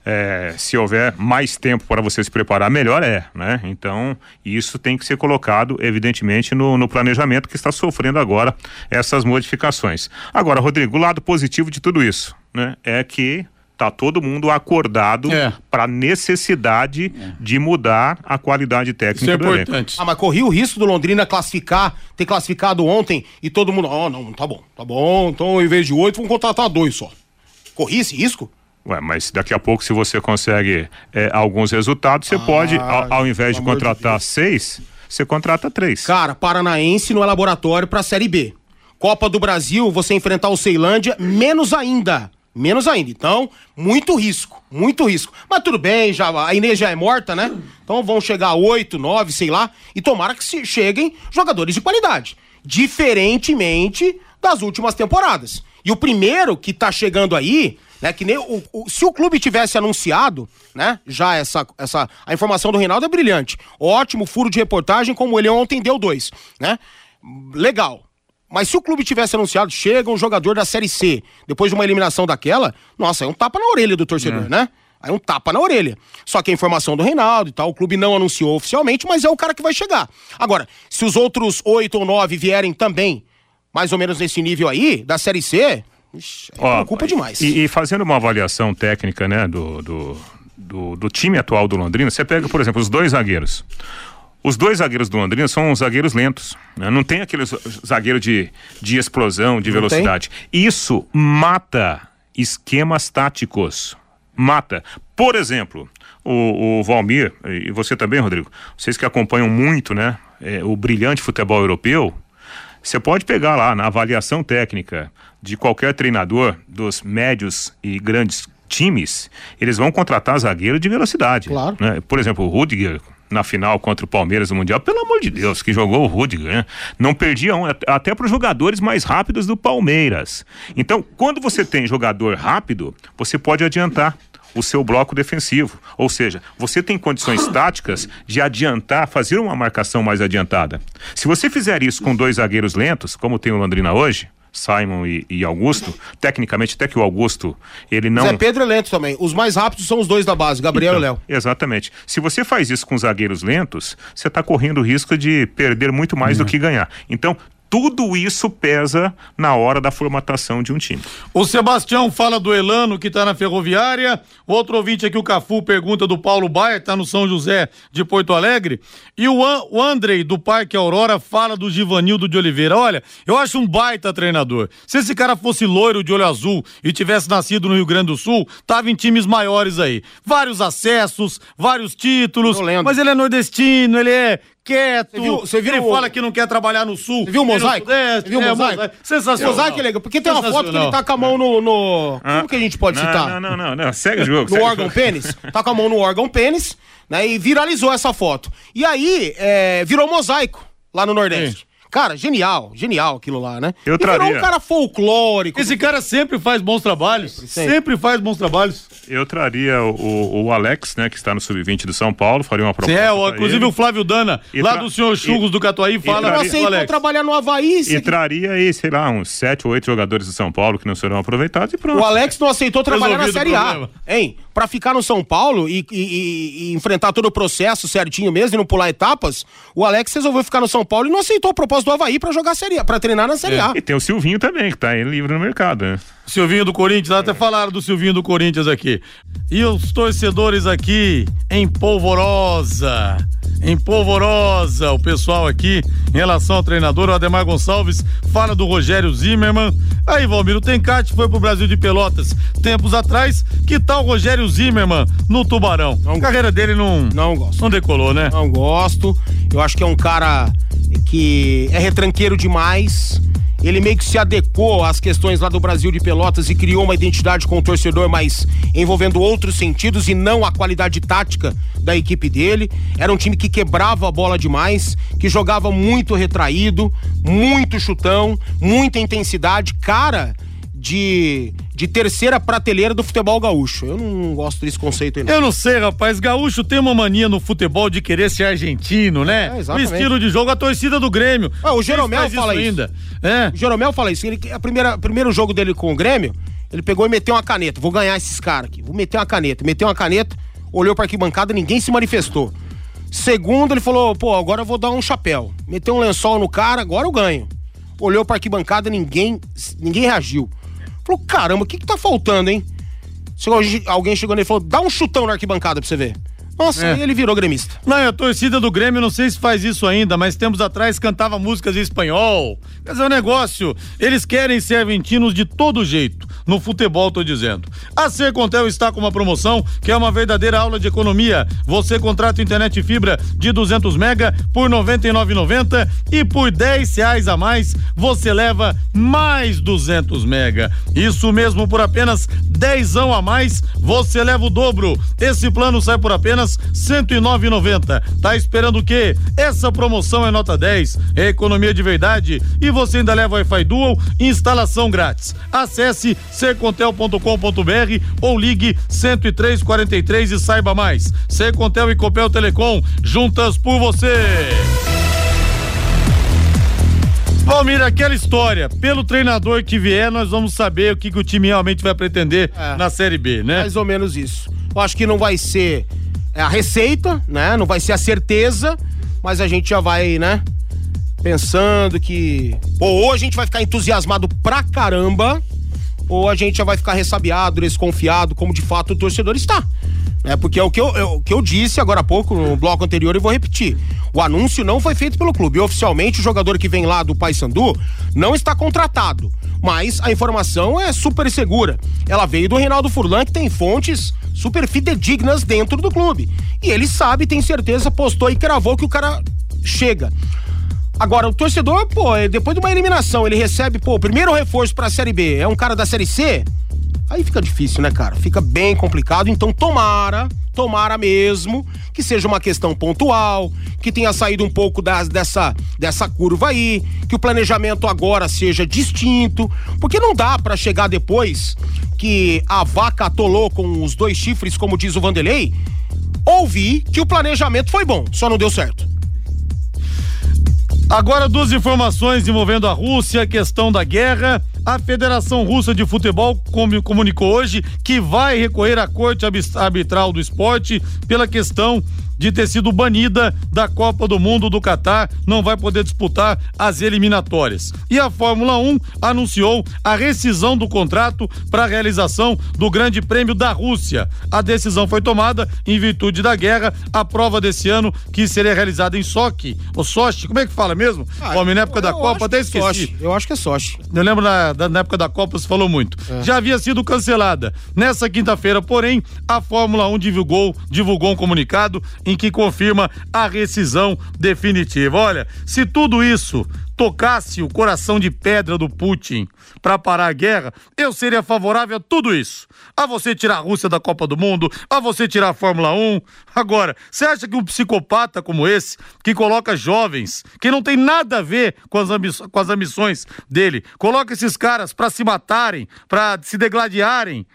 é, se houver mais tempo para você se preparar, melhor é, né? Então, isso tem que ser colocado, evidentemente, no, no planejamento que está sofrendo agora essas modificações. Agora, Rodrigo, o lado positivo de tudo isso, né? É que tá todo mundo acordado é. para necessidade é. de mudar a qualidade técnica Isso é do importante. Elenco. Ah, mas corri o risco do Londrina classificar, ter classificado ontem e todo mundo, ó, oh, não, tá bom, tá bom, então em vez de oito, vamos contratar dois só. Corri esse risco? Ué, mas daqui a pouco, se você consegue é, alguns resultados, você ah, pode, ao, ao, invés de contratar de seis, você contrata três. Cara, Paranaense no é laboratório para a Série B. Copa do Brasil, você enfrentar o Ceilândia, menos ainda. Menos ainda. Então, muito risco, muito risco. Mas tudo bem, já, a Inês já é morta, né? Então vão chegar oito, nove, sei lá. E tomara que se cheguem jogadores de qualidade. Diferentemente das últimas temporadas. E o primeiro que tá chegando aí né? Que nem o, o, se o clube tivesse anunciado, né? Já essa, essa. A informação do Reinaldo é brilhante. Ótimo furo de reportagem, como ele ontem deu dois, né? Legal. Mas se o clube tivesse anunciado, chega um jogador da Série C, depois de uma eliminação daquela, nossa, é um tapa na orelha do torcedor, é. né? Aí um tapa na orelha. Só que a informação do Reinaldo e tal, o clube não anunciou oficialmente, mas é o cara que vai chegar. Agora, se os outros oito ou nove vierem também, mais ou menos nesse nível aí, da Série C, Ixi, Ó, preocupa demais. E, e, fazendo uma avaliação técnica, né, do, do, do, do time atual do Londrina, você pega, por exemplo, os dois zagueiros. Os dois zagueiros do Londrina são zagueiros lentos. Né? Não tem aquele zagueiro de, de explosão, de velocidade. Isso mata esquemas táticos. Mata. Por exemplo, o, o Valmir, e você também, Rodrigo, vocês que acompanham muito, né? É, o brilhante futebol europeu, você pode pegar lá na avaliação técnica de qualquer treinador dos médios e grandes times, eles vão contratar zagueiro de velocidade. Claro. Né? Por exemplo, o Rudiger, na final contra o Palmeiras no Mundial, pelo amor de Deus, que jogou o Rudiger, né? Não perdia um, até para os jogadores mais rápidos do Palmeiras. Então, quando você tem jogador rápido, você pode adiantar o seu bloco defensivo. Ou seja, você tem condições táticas de adiantar, fazer uma marcação mais adiantada. Se você fizer isso com dois zagueiros lentos, como tem o Londrina hoje, Simon e, e, Augusto, tecnicamente até que o Augusto, ele não... Zé Pedro é lento também, os mais rápidos são os dois da base, Gabriel então, e Léo. Exatamente. Se você faz isso com zagueiros lentos, você está correndo o risco de perder muito mais do que ganhar. Então, tudo isso pesa na hora da formatação de um time. O Sebastião fala do Elano que está na ferroviária. Outro ouvinte aqui, o Cafu, pergunta do Paulo Baia, está no São José de Porto Alegre. E o, An o Andrei do Parque Aurora fala do Givanildo de Oliveira. Olha, eu acho um baita treinador. Se esse cara fosse loiro de olho azul e tivesse nascido no Rio Grande do Sul, tava em times maiores aí. Vários acessos, vários títulos. Mas ele é nordestino, ele é quieto. Você viu, você viu ele o... fala que não quer trabalhar no sul. Você viu o mosaico? Você viu o é, mosaico? mosaico? Sensacional. Mosaico é legal, porque tem uma foto que ele tá com a mão no. no... Ah, Como que a gente pode não, citar? Não, não, não, não. Segue o jogo. No órgão pênis. Tá com a mão no órgão pênis, né? E viralizou essa foto. E aí, é, virou mosaico lá no Nordeste. Cara, genial, genial aquilo lá, né? Eu traria. virou um cara folclórico. Esse cara sempre faz bons trabalhos. Sempre, sempre faz bons trabalhos. Eu traria o, o Alex, né, que está no sub-20 do São Paulo, faria uma proposta. É, o, inclusive ele. o Flávio Dana, e lá do senhor Churros e, do Catuaí, fala traria, assim, Alex. trabalhar no Havaí. E traria aí, sei lá, uns sete ou oito jogadores do São Paulo que não serão aproveitados e pronto. O Alex não aceitou trabalhar na Série A. Hein? Pra ficar no São Paulo e, e, e, enfrentar todo o processo certinho mesmo e não pular etapas, o Alex resolveu ficar no São Paulo e não aceitou a proposta do Havaí pra jogar Série A, pra treinar na Série é. A. E tem o Silvinho também, que tá aí livre no mercado, né? Silvinho do Corinthians, até falaram do Silvinho do Corinthians aqui. E os torcedores aqui em polvorosa, em polvorosa, o pessoal aqui em relação ao treinador, o Ademar Gonçalves fala do Rogério Zimmermann. Aí, Valmir, o Tencate foi pro Brasil de Pelotas tempos atrás. Que tal o Rogério Zimmermann no Tubarão? Não a carreira dele não não gosto. Não decolou, né? Não gosto. Eu acho que é um cara que é retranqueiro demais ele meio que se adequou às questões lá do Brasil de Pelotas e criou uma identidade com o torcedor, mas envolvendo outros sentidos e não a qualidade tática da equipe dele. Era um time que quebrava a bola demais, que jogava muito retraído, muito chutão, muita intensidade. Cara, de, de terceira prateleira do futebol gaúcho. Eu não gosto desse conceito aí. Não. Eu não sei, rapaz. Gaúcho tem uma mania no futebol de querer ser argentino, né? É, o estilo de jogo, a torcida do Grêmio. Ah, o Jeromel fala isso, ainda. É. O Jeromel fala isso. Ele, a primeira, primeiro jogo dele com o Grêmio, ele pegou e meteu uma caneta. Vou ganhar esses caras aqui. Vou meter uma caneta. Meteu uma caneta, olhou pra arquibancada, ninguém se manifestou. Segundo, ele falou, pô, agora eu vou dar um chapéu. Meteu um lençol no cara, agora eu ganho. Olhou pra arquibancada, ninguém, ninguém reagiu. Falou, caramba, o que que tá faltando, hein? Chegou, alguém chegou nele e falou, dá um chutão na arquibancada pra você ver. Nossa, é. ele virou gremista. Não, a torcida do Grêmio, não sei se faz isso ainda, mas tempos atrás cantava músicas em espanhol. Quer dizer, o é um negócio, eles querem ser argentinos de todo jeito. No futebol, tô dizendo. A Sercontel está com uma promoção que é uma verdadeira aula de economia. Você contrata internet fibra de 200 mega por 99,90 e por 10 reais a mais você leva mais 200 mega. Isso mesmo por apenas 10 a mais você leva o dobro. Esse plano sai por apenas 109,90. Tá esperando o quê? Essa promoção é nota 10, é economia de verdade e você ainda leva Wi-Fi Dual instalação grátis. Acesse sercontel.com.br ou ligue 10343 e saiba mais. Sercontel e Copel Telecom, juntas por você. Valmir, aquela história, pelo treinador que vier, nós vamos saber o que, que o time realmente vai pretender é, na Série B, né? Mais ou menos isso. Eu acho que não vai ser a receita, né? Não vai ser a certeza, mas a gente já vai, né? Pensando que. Ou a gente vai ficar entusiasmado pra caramba, ou a gente já vai ficar ressabiado, desconfiado, como de fato o torcedor está. É porque é o que eu, é o que eu disse agora há pouco no bloco anterior e vou repetir. O anúncio não foi feito pelo clube. Oficialmente o jogador que vem lá do Paysandu não está contratado. Mas a informação é super segura. Ela veio do Reinaldo Furlan, que tem fontes super fidedignas dentro do clube. E ele sabe, tem certeza, postou e cravou que o cara chega. Agora, o torcedor, pô, é, depois de uma eliminação, ele recebe, pô, o primeiro reforço pra Série B é um cara da Série C. Aí fica difícil, né, cara? Fica bem complicado. Então, tomara, tomara mesmo que seja uma questão pontual, que tenha saído um pouco das, dessa, dessa curva aí, que o planejamento agora seja distinto, porque não dá para chegar depois que a vaca atolou com os dois chifres, como diz o Vanderlei, ouvir que o planejamento foi bom, só não deu certo. Agora, duas informações envolvendo a Rússia, questão da guerra. A Federação Russa de Futebol comunicou hoje que vai recorrer à Corte Arbitral do Esporte pela questão de ter sido banida da Copa do Mundo do Catar, não vai poder disputar as eliminatórias. E a Fórmula 1 anunciou a rescisão do contrato para a realização do Grande Prêmio da Rússia. A decisão foi tomada em virtude da guerra. A prova desse ano que seria realizada em Sochi, o Sochi, como é que fala mesmo? Ah, Homem, na época da Copa, até é esqueci. Sochi. Eu acho que é Sochi. Eu lembro na, na época da Copa se falou muito. É. Já havia sido cancelada. Nessa quinta-feira, porém, a Fórmula 1 divulgou, divulgou um comunicado em que confirma a rescisão definitiva. Olha, se tudo isso tocasse o coração de pedra do Putin para parar a guerra, eu seria favorável a tudo isso. A você tirar a Rússia da Copa do Mundo, a você tirar a Fórmula 1. Agora, você acha que um psicopata como esse, que coloca jovens, que não tem nada a ver com as, com as ambições dele, coloca esses caras para se matarem, para se degladiarem,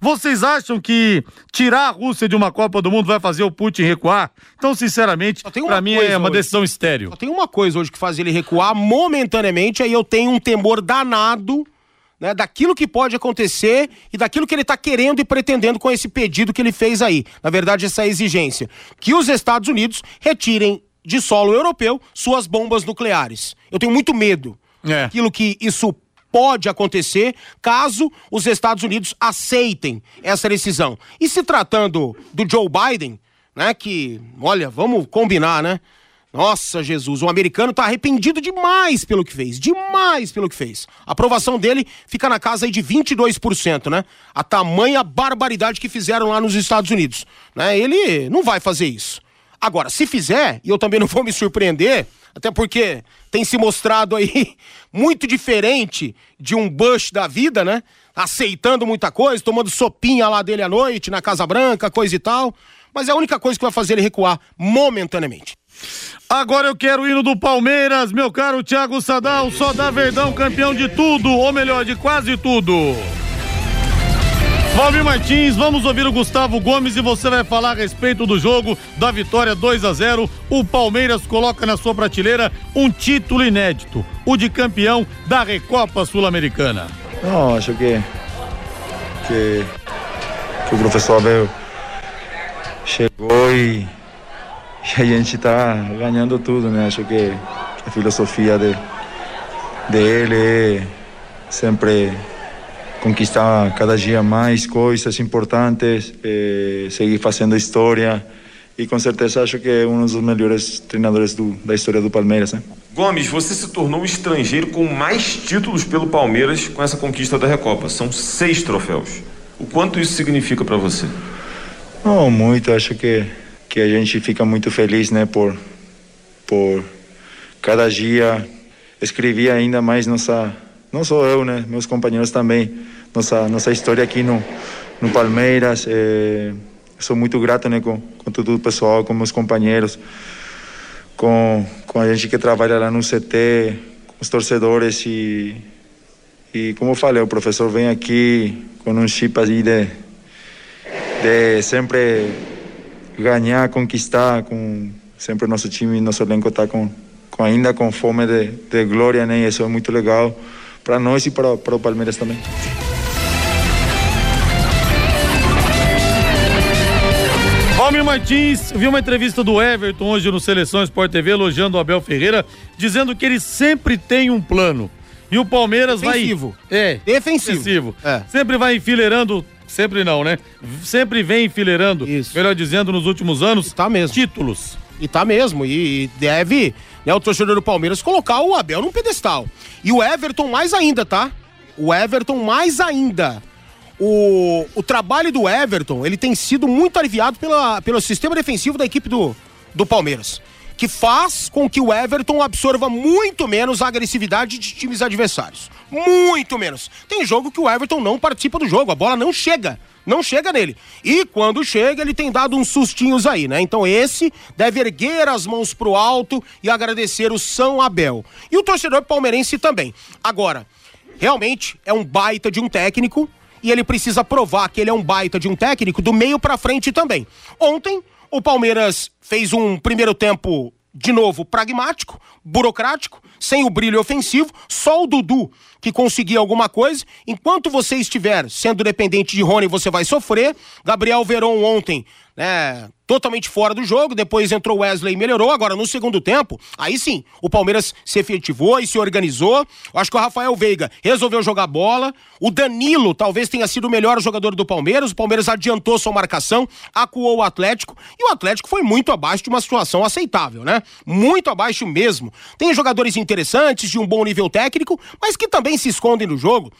vocês acham que tirar a Rússia de uma Copa do Mundo vai fazer o Putin recuar? Então, sinceramente, para mim é uma hoje. decisão estéreo. Só tem uma coisa hoje que faz ele recuar momentaneamente, aí eu tenho um temor danado né, daquilo que pode acontecer e daquilo que ele está querendo e pretendendo com esse pedido que ele fez aí. Na verdade, essa exigência. Que os Estados Unidos retirem de solo europeu suas bombas nucleares. Eu tenho muito medo. É. Aquilo que isso pode acontecer caso os Estados Unidos aceitem essa decisão. E se tratando do Joe Biden, né, que, olha, vamos combinar, né? Nossa, Jesus, o americano tá arrependido demais pelo que fez, demais pelo que fez. A aprovação dele fica na casa aí de 22%, né? A tamanha barbaridade que fizeram lá nos Estados Unidos, né? Ele não vai fazer isso. Agora, se fizer, e eu também não vou me surpreender, até porque tem se mostrado aí muito diferente de um Bush da vida, né? Aceitando muita coisa, tomando sopinha lá dele à noite, na Casa Branca, coisa e tal. Mas é a única coisa que vai fazer ele recuar momentaneamente. Agora eu quero o hino do Palmeiras, meu caro Thiago Sadal, só dá Verdão campeão de tudo, ou melhor, de quase tudo. Valmir Martins, vamos ouvir o Gustavo Gomes e você vai falar a respeito do jogo da vitória 2 a 0. O Palmeiras coloca na sua prateleira um título inédito, o de campeão da Recopa Sul-Americana. Não, acho que, que, que o professor Abel chegou e, e a gente está ganhando tudo, né? Acho que a filosofia de, dele é sempre conquistar cada dia mais coisas importantes, eh, seguir fazendo história e com certeza acho que é um dos melhores treinadores do, da história do Palmeiras. Né? Gomes, você se tornou o estrangeiro com mais títulos pelo Palmeiras com essa conquista da Recopa. São seis troféus. O quanto isso significa para você? Não, muito. Acho que, que a gente fica muito feliz né, por, por cada dia escrever ainda mais nossa não só eu, né, meus companheiros também, nossa nossa história aqui no no Palmeiras. É, sou muito grato, né, com, com todo o pessoal, com meus companheiros, com com a gente que trabalha lá no CT, com os torcedores e e como eu falei, o professor vem aqui com um chip aí de de sempre ganhar, conquistar, com sempre nosso time, nosso elenco está com, com ainda com fome de, de glória, né? E isso é muito legal para nós e para o Palmeiras também. Valmir Martins, vi uma entrevista do Everton hoje no Seleção Sport TV elogiando o Abel Ferreira, dizendo que ele sempre tem um plano. E o Palmeiras defensivo. vai. É. Defensivo. defensivo. É. Sempre vai enfileirando. Sempre não, né? Sempre vem enfileirando. Isso. Melhor dizendo, nos últimos anos. tá mesmo. Títulos. E tá mesmo. E deve né, o torcedor do Palmeiras colocar o Abel num pedestal. E o Everton mais ainda, tá? O Everton mais ainda. O, o trabalho do Everton, ele tem sido muito aliviado pela, pelo sistema defensivo da equipe do, do Palmeiras. que faz com que o Everton absorva muito menos a agressividade de times adversários. Muito menos. Tem jogo que o Everton não participa do jogo, a bola não chega não chega nele. E quando chega, ele tem dado uns sustinhos aí, né? Então esse deve erguer as mãos pro alto e agradecer o São Abel. E o torcedor palmeirense também. Agora, realmente é um baita de um técnico e ele precisa provar que ele é um baita de um técnico do meio para frente também. Ontem, o Palmeiras fez um primeiro tempo de novo pragmático, burocrático, sem o brilho ofensivo, só o Dudu que conseguir alguma coisa. Enquanto você estiver sendo dependente de Rony, você vai sofrer. Gabriel Veron ontem né, totalmente fora do jogo, depois entrou Wesley e melhorou, agora no segundo tempo, aí sim, o Palmeiras se efetivou e se organizou, acho que o Rafael Veiga resolveu jogar bola, o Danilo talvez tenha sido o melhor jogador do Palmeiras, o Palmeiras adiantou sua marcação, acuou o Atlético, e o Atlético foi muito abaixo de uma situação aceitável, né? Muito abaixo mesmo. Tem jogadores interessantes, de um bom nível técnico, mas que também se escondem no jogo.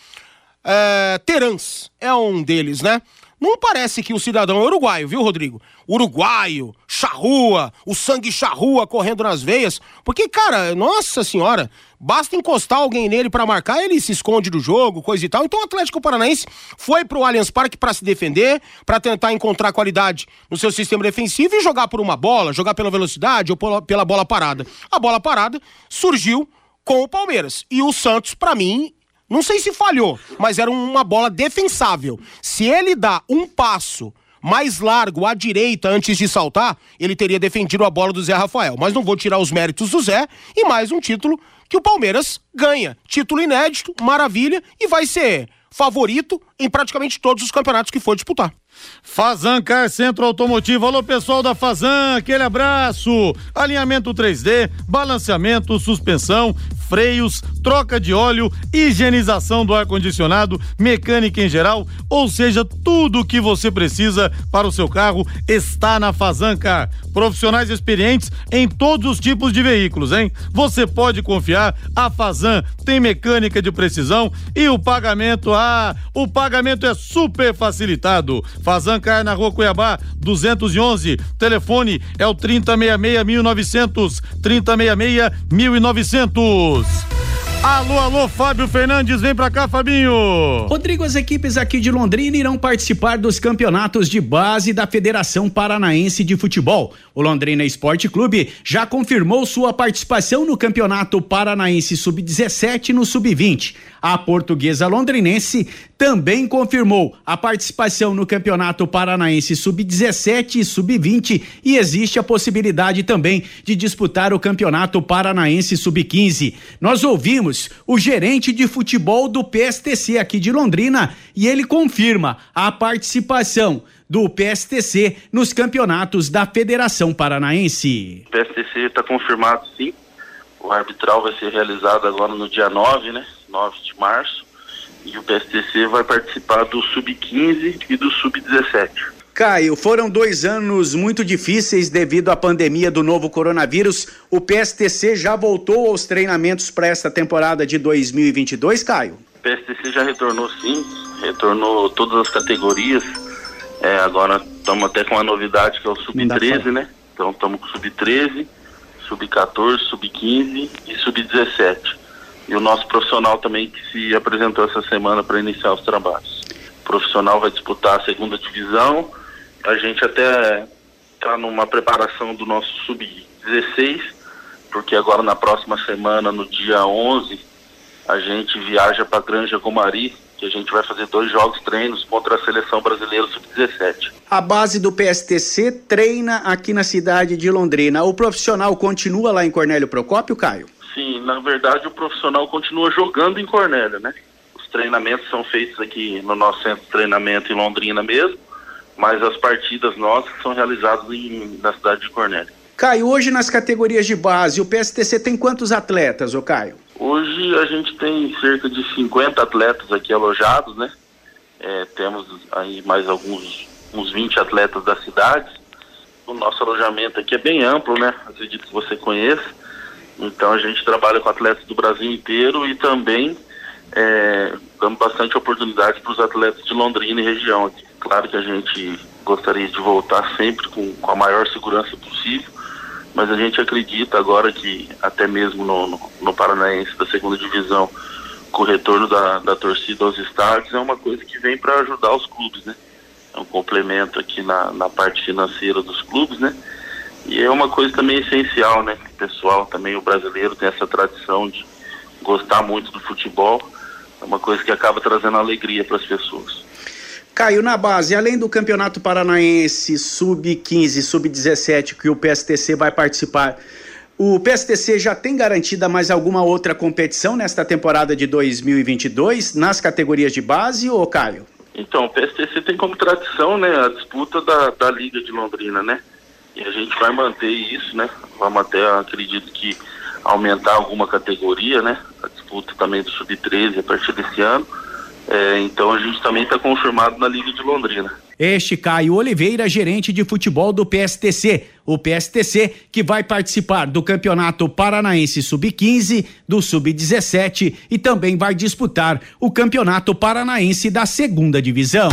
É, Terans é um deles, né? Não parece que o cidadão é uruguaio, viu, Rodrigo? Uruguaio, charrua, o sangue charrua correndo nas veias. Porque, cara, nossa senhora, basta encostar alguém nele para marcar, ele se esconde do jogo, coisa e tal. Então o Atlético Paranaense foi pro Allianz Parque para se defender, para tentar encontrar qualidade no seu sistema defensivo e jogar por uma bola, jogar pela velocidade ou pela bola parada. A bola parada surgiu com o Palmeiras. E o Santos, para mim, não sei se falhou, mas era uma bola defensável. Se ele dá um passo mais largo à direita antes de saltar, ele teria defendido a bola do Zé Rafael. Mas não vou tirar os méritos do Zé e mais um título que o Palmeiras ganha. Título inédito, maravilha, e vai ser favorito em praticamente todos os campeonatos que for disputar. Fazan Car Centro Automotivo. Alô, pessoal da Fazan, aquele abraço. Alinhamento 3D, balanceamento, suspensão, freios, troca de óleo, higienização do ar-condicionado, mecânica em geral, ou seja, tudo o que você precisa para o seu carro está na Fazan Car. Profissionais experientes em todos os tipos de veículos, hein? Você pode confiar, a Fazan tem mecânica de precisão e o pagamento, ah, o pagamento é super facilitado. Fazan Car na Rua Cuiabá, 211. Telefone é o 3066 1900, 3066 1900. Alô, alô, Fábio Fernandes, vem pra cá, Fabinho. Rodrigo, as equipes aqui de Londrina irão participar dos campeonatos de base da Federação Paranaense de Futebol. O Londrina Esporte Clube já confirmou sua participação no Campeonato Paranaense Sub-17 e no Sub-20. A portuguesa londrinense também confirmou a participação no Campeonato Paranaense Sub-17 e Sub-20 e existe a possibilidade também de disputar o Campeonato Paranaense Sub-15. Nós ouvimos o gerente de futebol do PSTC aqui de Londrina e ele confirma a participação do PSTC nos campeonatos da Federação Paranaense. O PSTC está confirmado sim. O arbitral vai ser realizado agora no dia 9, né? 9 de março. E o PSTC vai participar do Sub-15 e do Sub-17. Caio, foram dois anos muito difíceis devido à pandemia do novo coronavírus. O PSTC já voltou aos treinamentos para esta temporada de 2022, Caio? O PSTC já retornou sim, retornou todas as categorias. É, agora estamos até com uma novidade que é o Sub-13, né? Então estamos com Sub-13, Sub-14, Sub-15 e Sub-17 e o nosso profissional também que se apresentou essa semana para iniciar os trabalhos. O profissional vai disputar a segunda divisão, a gente até está numa preparação do nosso sub-16, porque agora na próxima semana, no dia 11, a gente viaja para Granja Comari, que a gente vai fazer dois jogos treinos contra a seleção brasileira sub-17. A base do PSTC treina aqui na cidade de Londrina. O profissional continua lá em Cornélio Procópio, Caio? Sim, na verdade o profissional continua jogando em Cornélia, né? Os treinamentos são feitos aqui no nosso centro de treinamento em Londrina mesmo, mas as partidas nossas são realizadas em, na cidade de Cornélia. Caio, hoje nas categorias de base, o PSTC tem quantos atletas, ô Caio? Hoje a gente tem cerca de 50 atletas aqui alojados, né? É, temos aí mais alguns uns 20 atletas da cidade. O nosso alojamento aqui é bem amplo, né? Acredito que você conheça então a gente trabalha com atletas do Brasil inteiro e também é, damos bastante oportunidade para os atletas de Londrina e região. Claro que a gente gostaria de voltar sempre com, com a maior segurança possível mas a gente acredita agora que até mesmo no, no, no Paranaense da segunda divisão, com o retorno da, da torcida aos estádios, é uma coisa que vem para ajudar os clubes, né? É um complemento aqui na, na parte financeira dos clubes, né? E é uma coisa também essencial, né? O pessoal também, o brasileiro tem essa tradição de gostar muito do futebol. É uma coisa que acaba trazendo alegria para as pessoas. Caio, na base, além do Campeonato Paranaense Sub-15, Sub-17, que o PSTC vai participar, o PSTC já tem garantida mais alguma outra competição nesta temporada de 2022 nas categorias de base, ou Caio? Então, o PSTC tem como tradição né, a disputa da, da Liga de Londrina, né? E a gente vai manter isso, né? Vamos até, acredito que, aumentar alguma categoria, né? A disputa também do Sub-13 a partir desse ano é, então a gente também está confirmado na Liga de Londrina. Este Caio Oliveira, gerente de futebol do PSTC. O PSTC que vai participar do Campeonato Paranaense Sub-15, do Sub-17 e também vai disputar o Campeonato Paranaense da Segunda Divisão.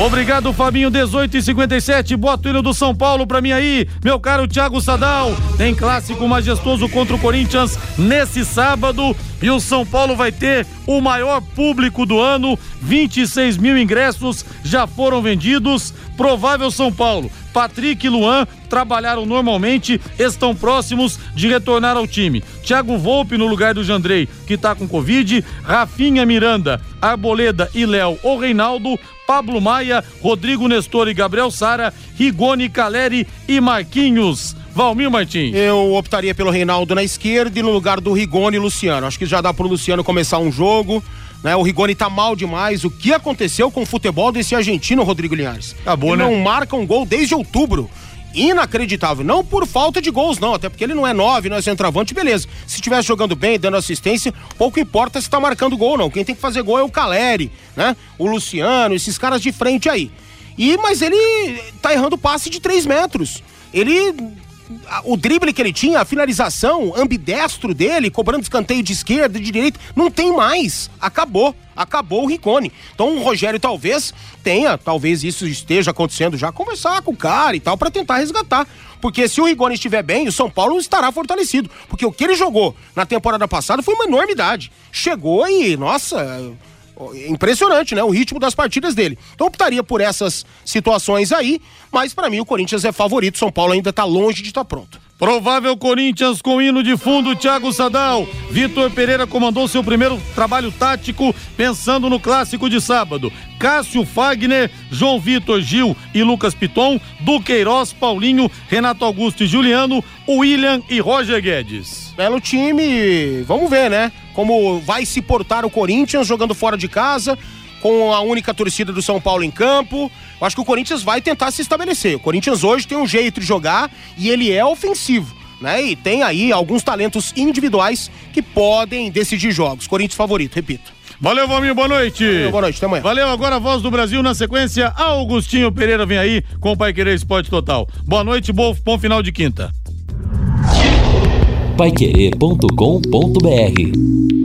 Obrigado, Fabinho, 18 e 57. Bota o hino do São Paulo pra mim aí, meu caro Thiago Sadal. Tem clássico majestoso contra o Corinthians nesse sábado. E o São Paulo vai ter o maior público do ano. 26 mil ingressos já foram vendidos. Provável São Paulo. Patrick e Luan trabalharam normalmente, estão próximos de retornar ao time. Thiago Volpe no lugar do Jandrei, que tá com Covid. Rafinha Miranda, Arboleda e Léo ou Reinaldo Pablo Maia, Rodrigo Nestor e Gabriel Sara, Rigoni Caleri e Marquinhos. Valmir Martins. Eu optaria pelo Reinaldo na esquerda e no lugar do Rigoni e Luciano. Acho que já dá pro Luciano começar um jogo. Né? O Rigoni tá mal demais. O que aconteceu com o futebol desse argentino, Rodrigo Linhares? Acabou, Ele né? não marca um gol desde outubro inacreditável. Não por falta de gols, não. Até porque ele não é nove, não é centroavante, beleza. Se estivesse jogando bem, dando assistência, pouco importa se tá marcando gol, não. Quem tem que fazer gol é o Caleri, né? O Luciano, esses caras de frente aí. E, mas ele tá errando passe de três metros. Ele o drible que ele tinha, a finalização, ambidestro dele, cobrando escanteio de esquerda, de direita, não tem mais. Acabou. Acabou o Ricone. Então o Rogério talvez tenha, talvez isso esteja acontecendo já, conversar com o cara e tal, para tentar resgatar. Porque se o Rigoni estiver bem, o São Paulo estará fortalecido. Porque o que ele jogou na temporada passada foi uma enormidade. Chegou e, nossa, impressionante, né? O ritmo das partidas dele. Então optaria por essas situações aí, mas para mim o Corinthians é favorito, São Paulo ainda tá longe de estar tá pronto. Provável Corinthians com hino de fundo, Thiago Sadal. Vitor Pereira comandou seu primeiro trabalho tático pensando no clássico de sábado. Cássio Fagner, João Vitor Gil e Lucas Piton, Duqueiroz, Paulinho, Renato Augusto e Juliano, William e Roger Guedes. Belo time, vamos ver, né? Como vai se portar o Corinthians jogando fora de casa, com a única torcida do São Paulo em campo. Eu acho que o Corinthians vai tentar se estabelecer. O Corinthians hoje tem um jeito de jogar e ele é ofensivo. Né? E tem aí alguns talentos individuais que podem decidir jogos. Corinthians favorito, repito. Valeu, Valmir, boa noite. Valeu, boa noite, até amanhã. Valeu, agora a voz do Brasil na sequência. Augustinho Pereira vem aí com o Pai Querer Esporte Total. Boa noite, bom, bom final de quinta. Paiquerê.com.br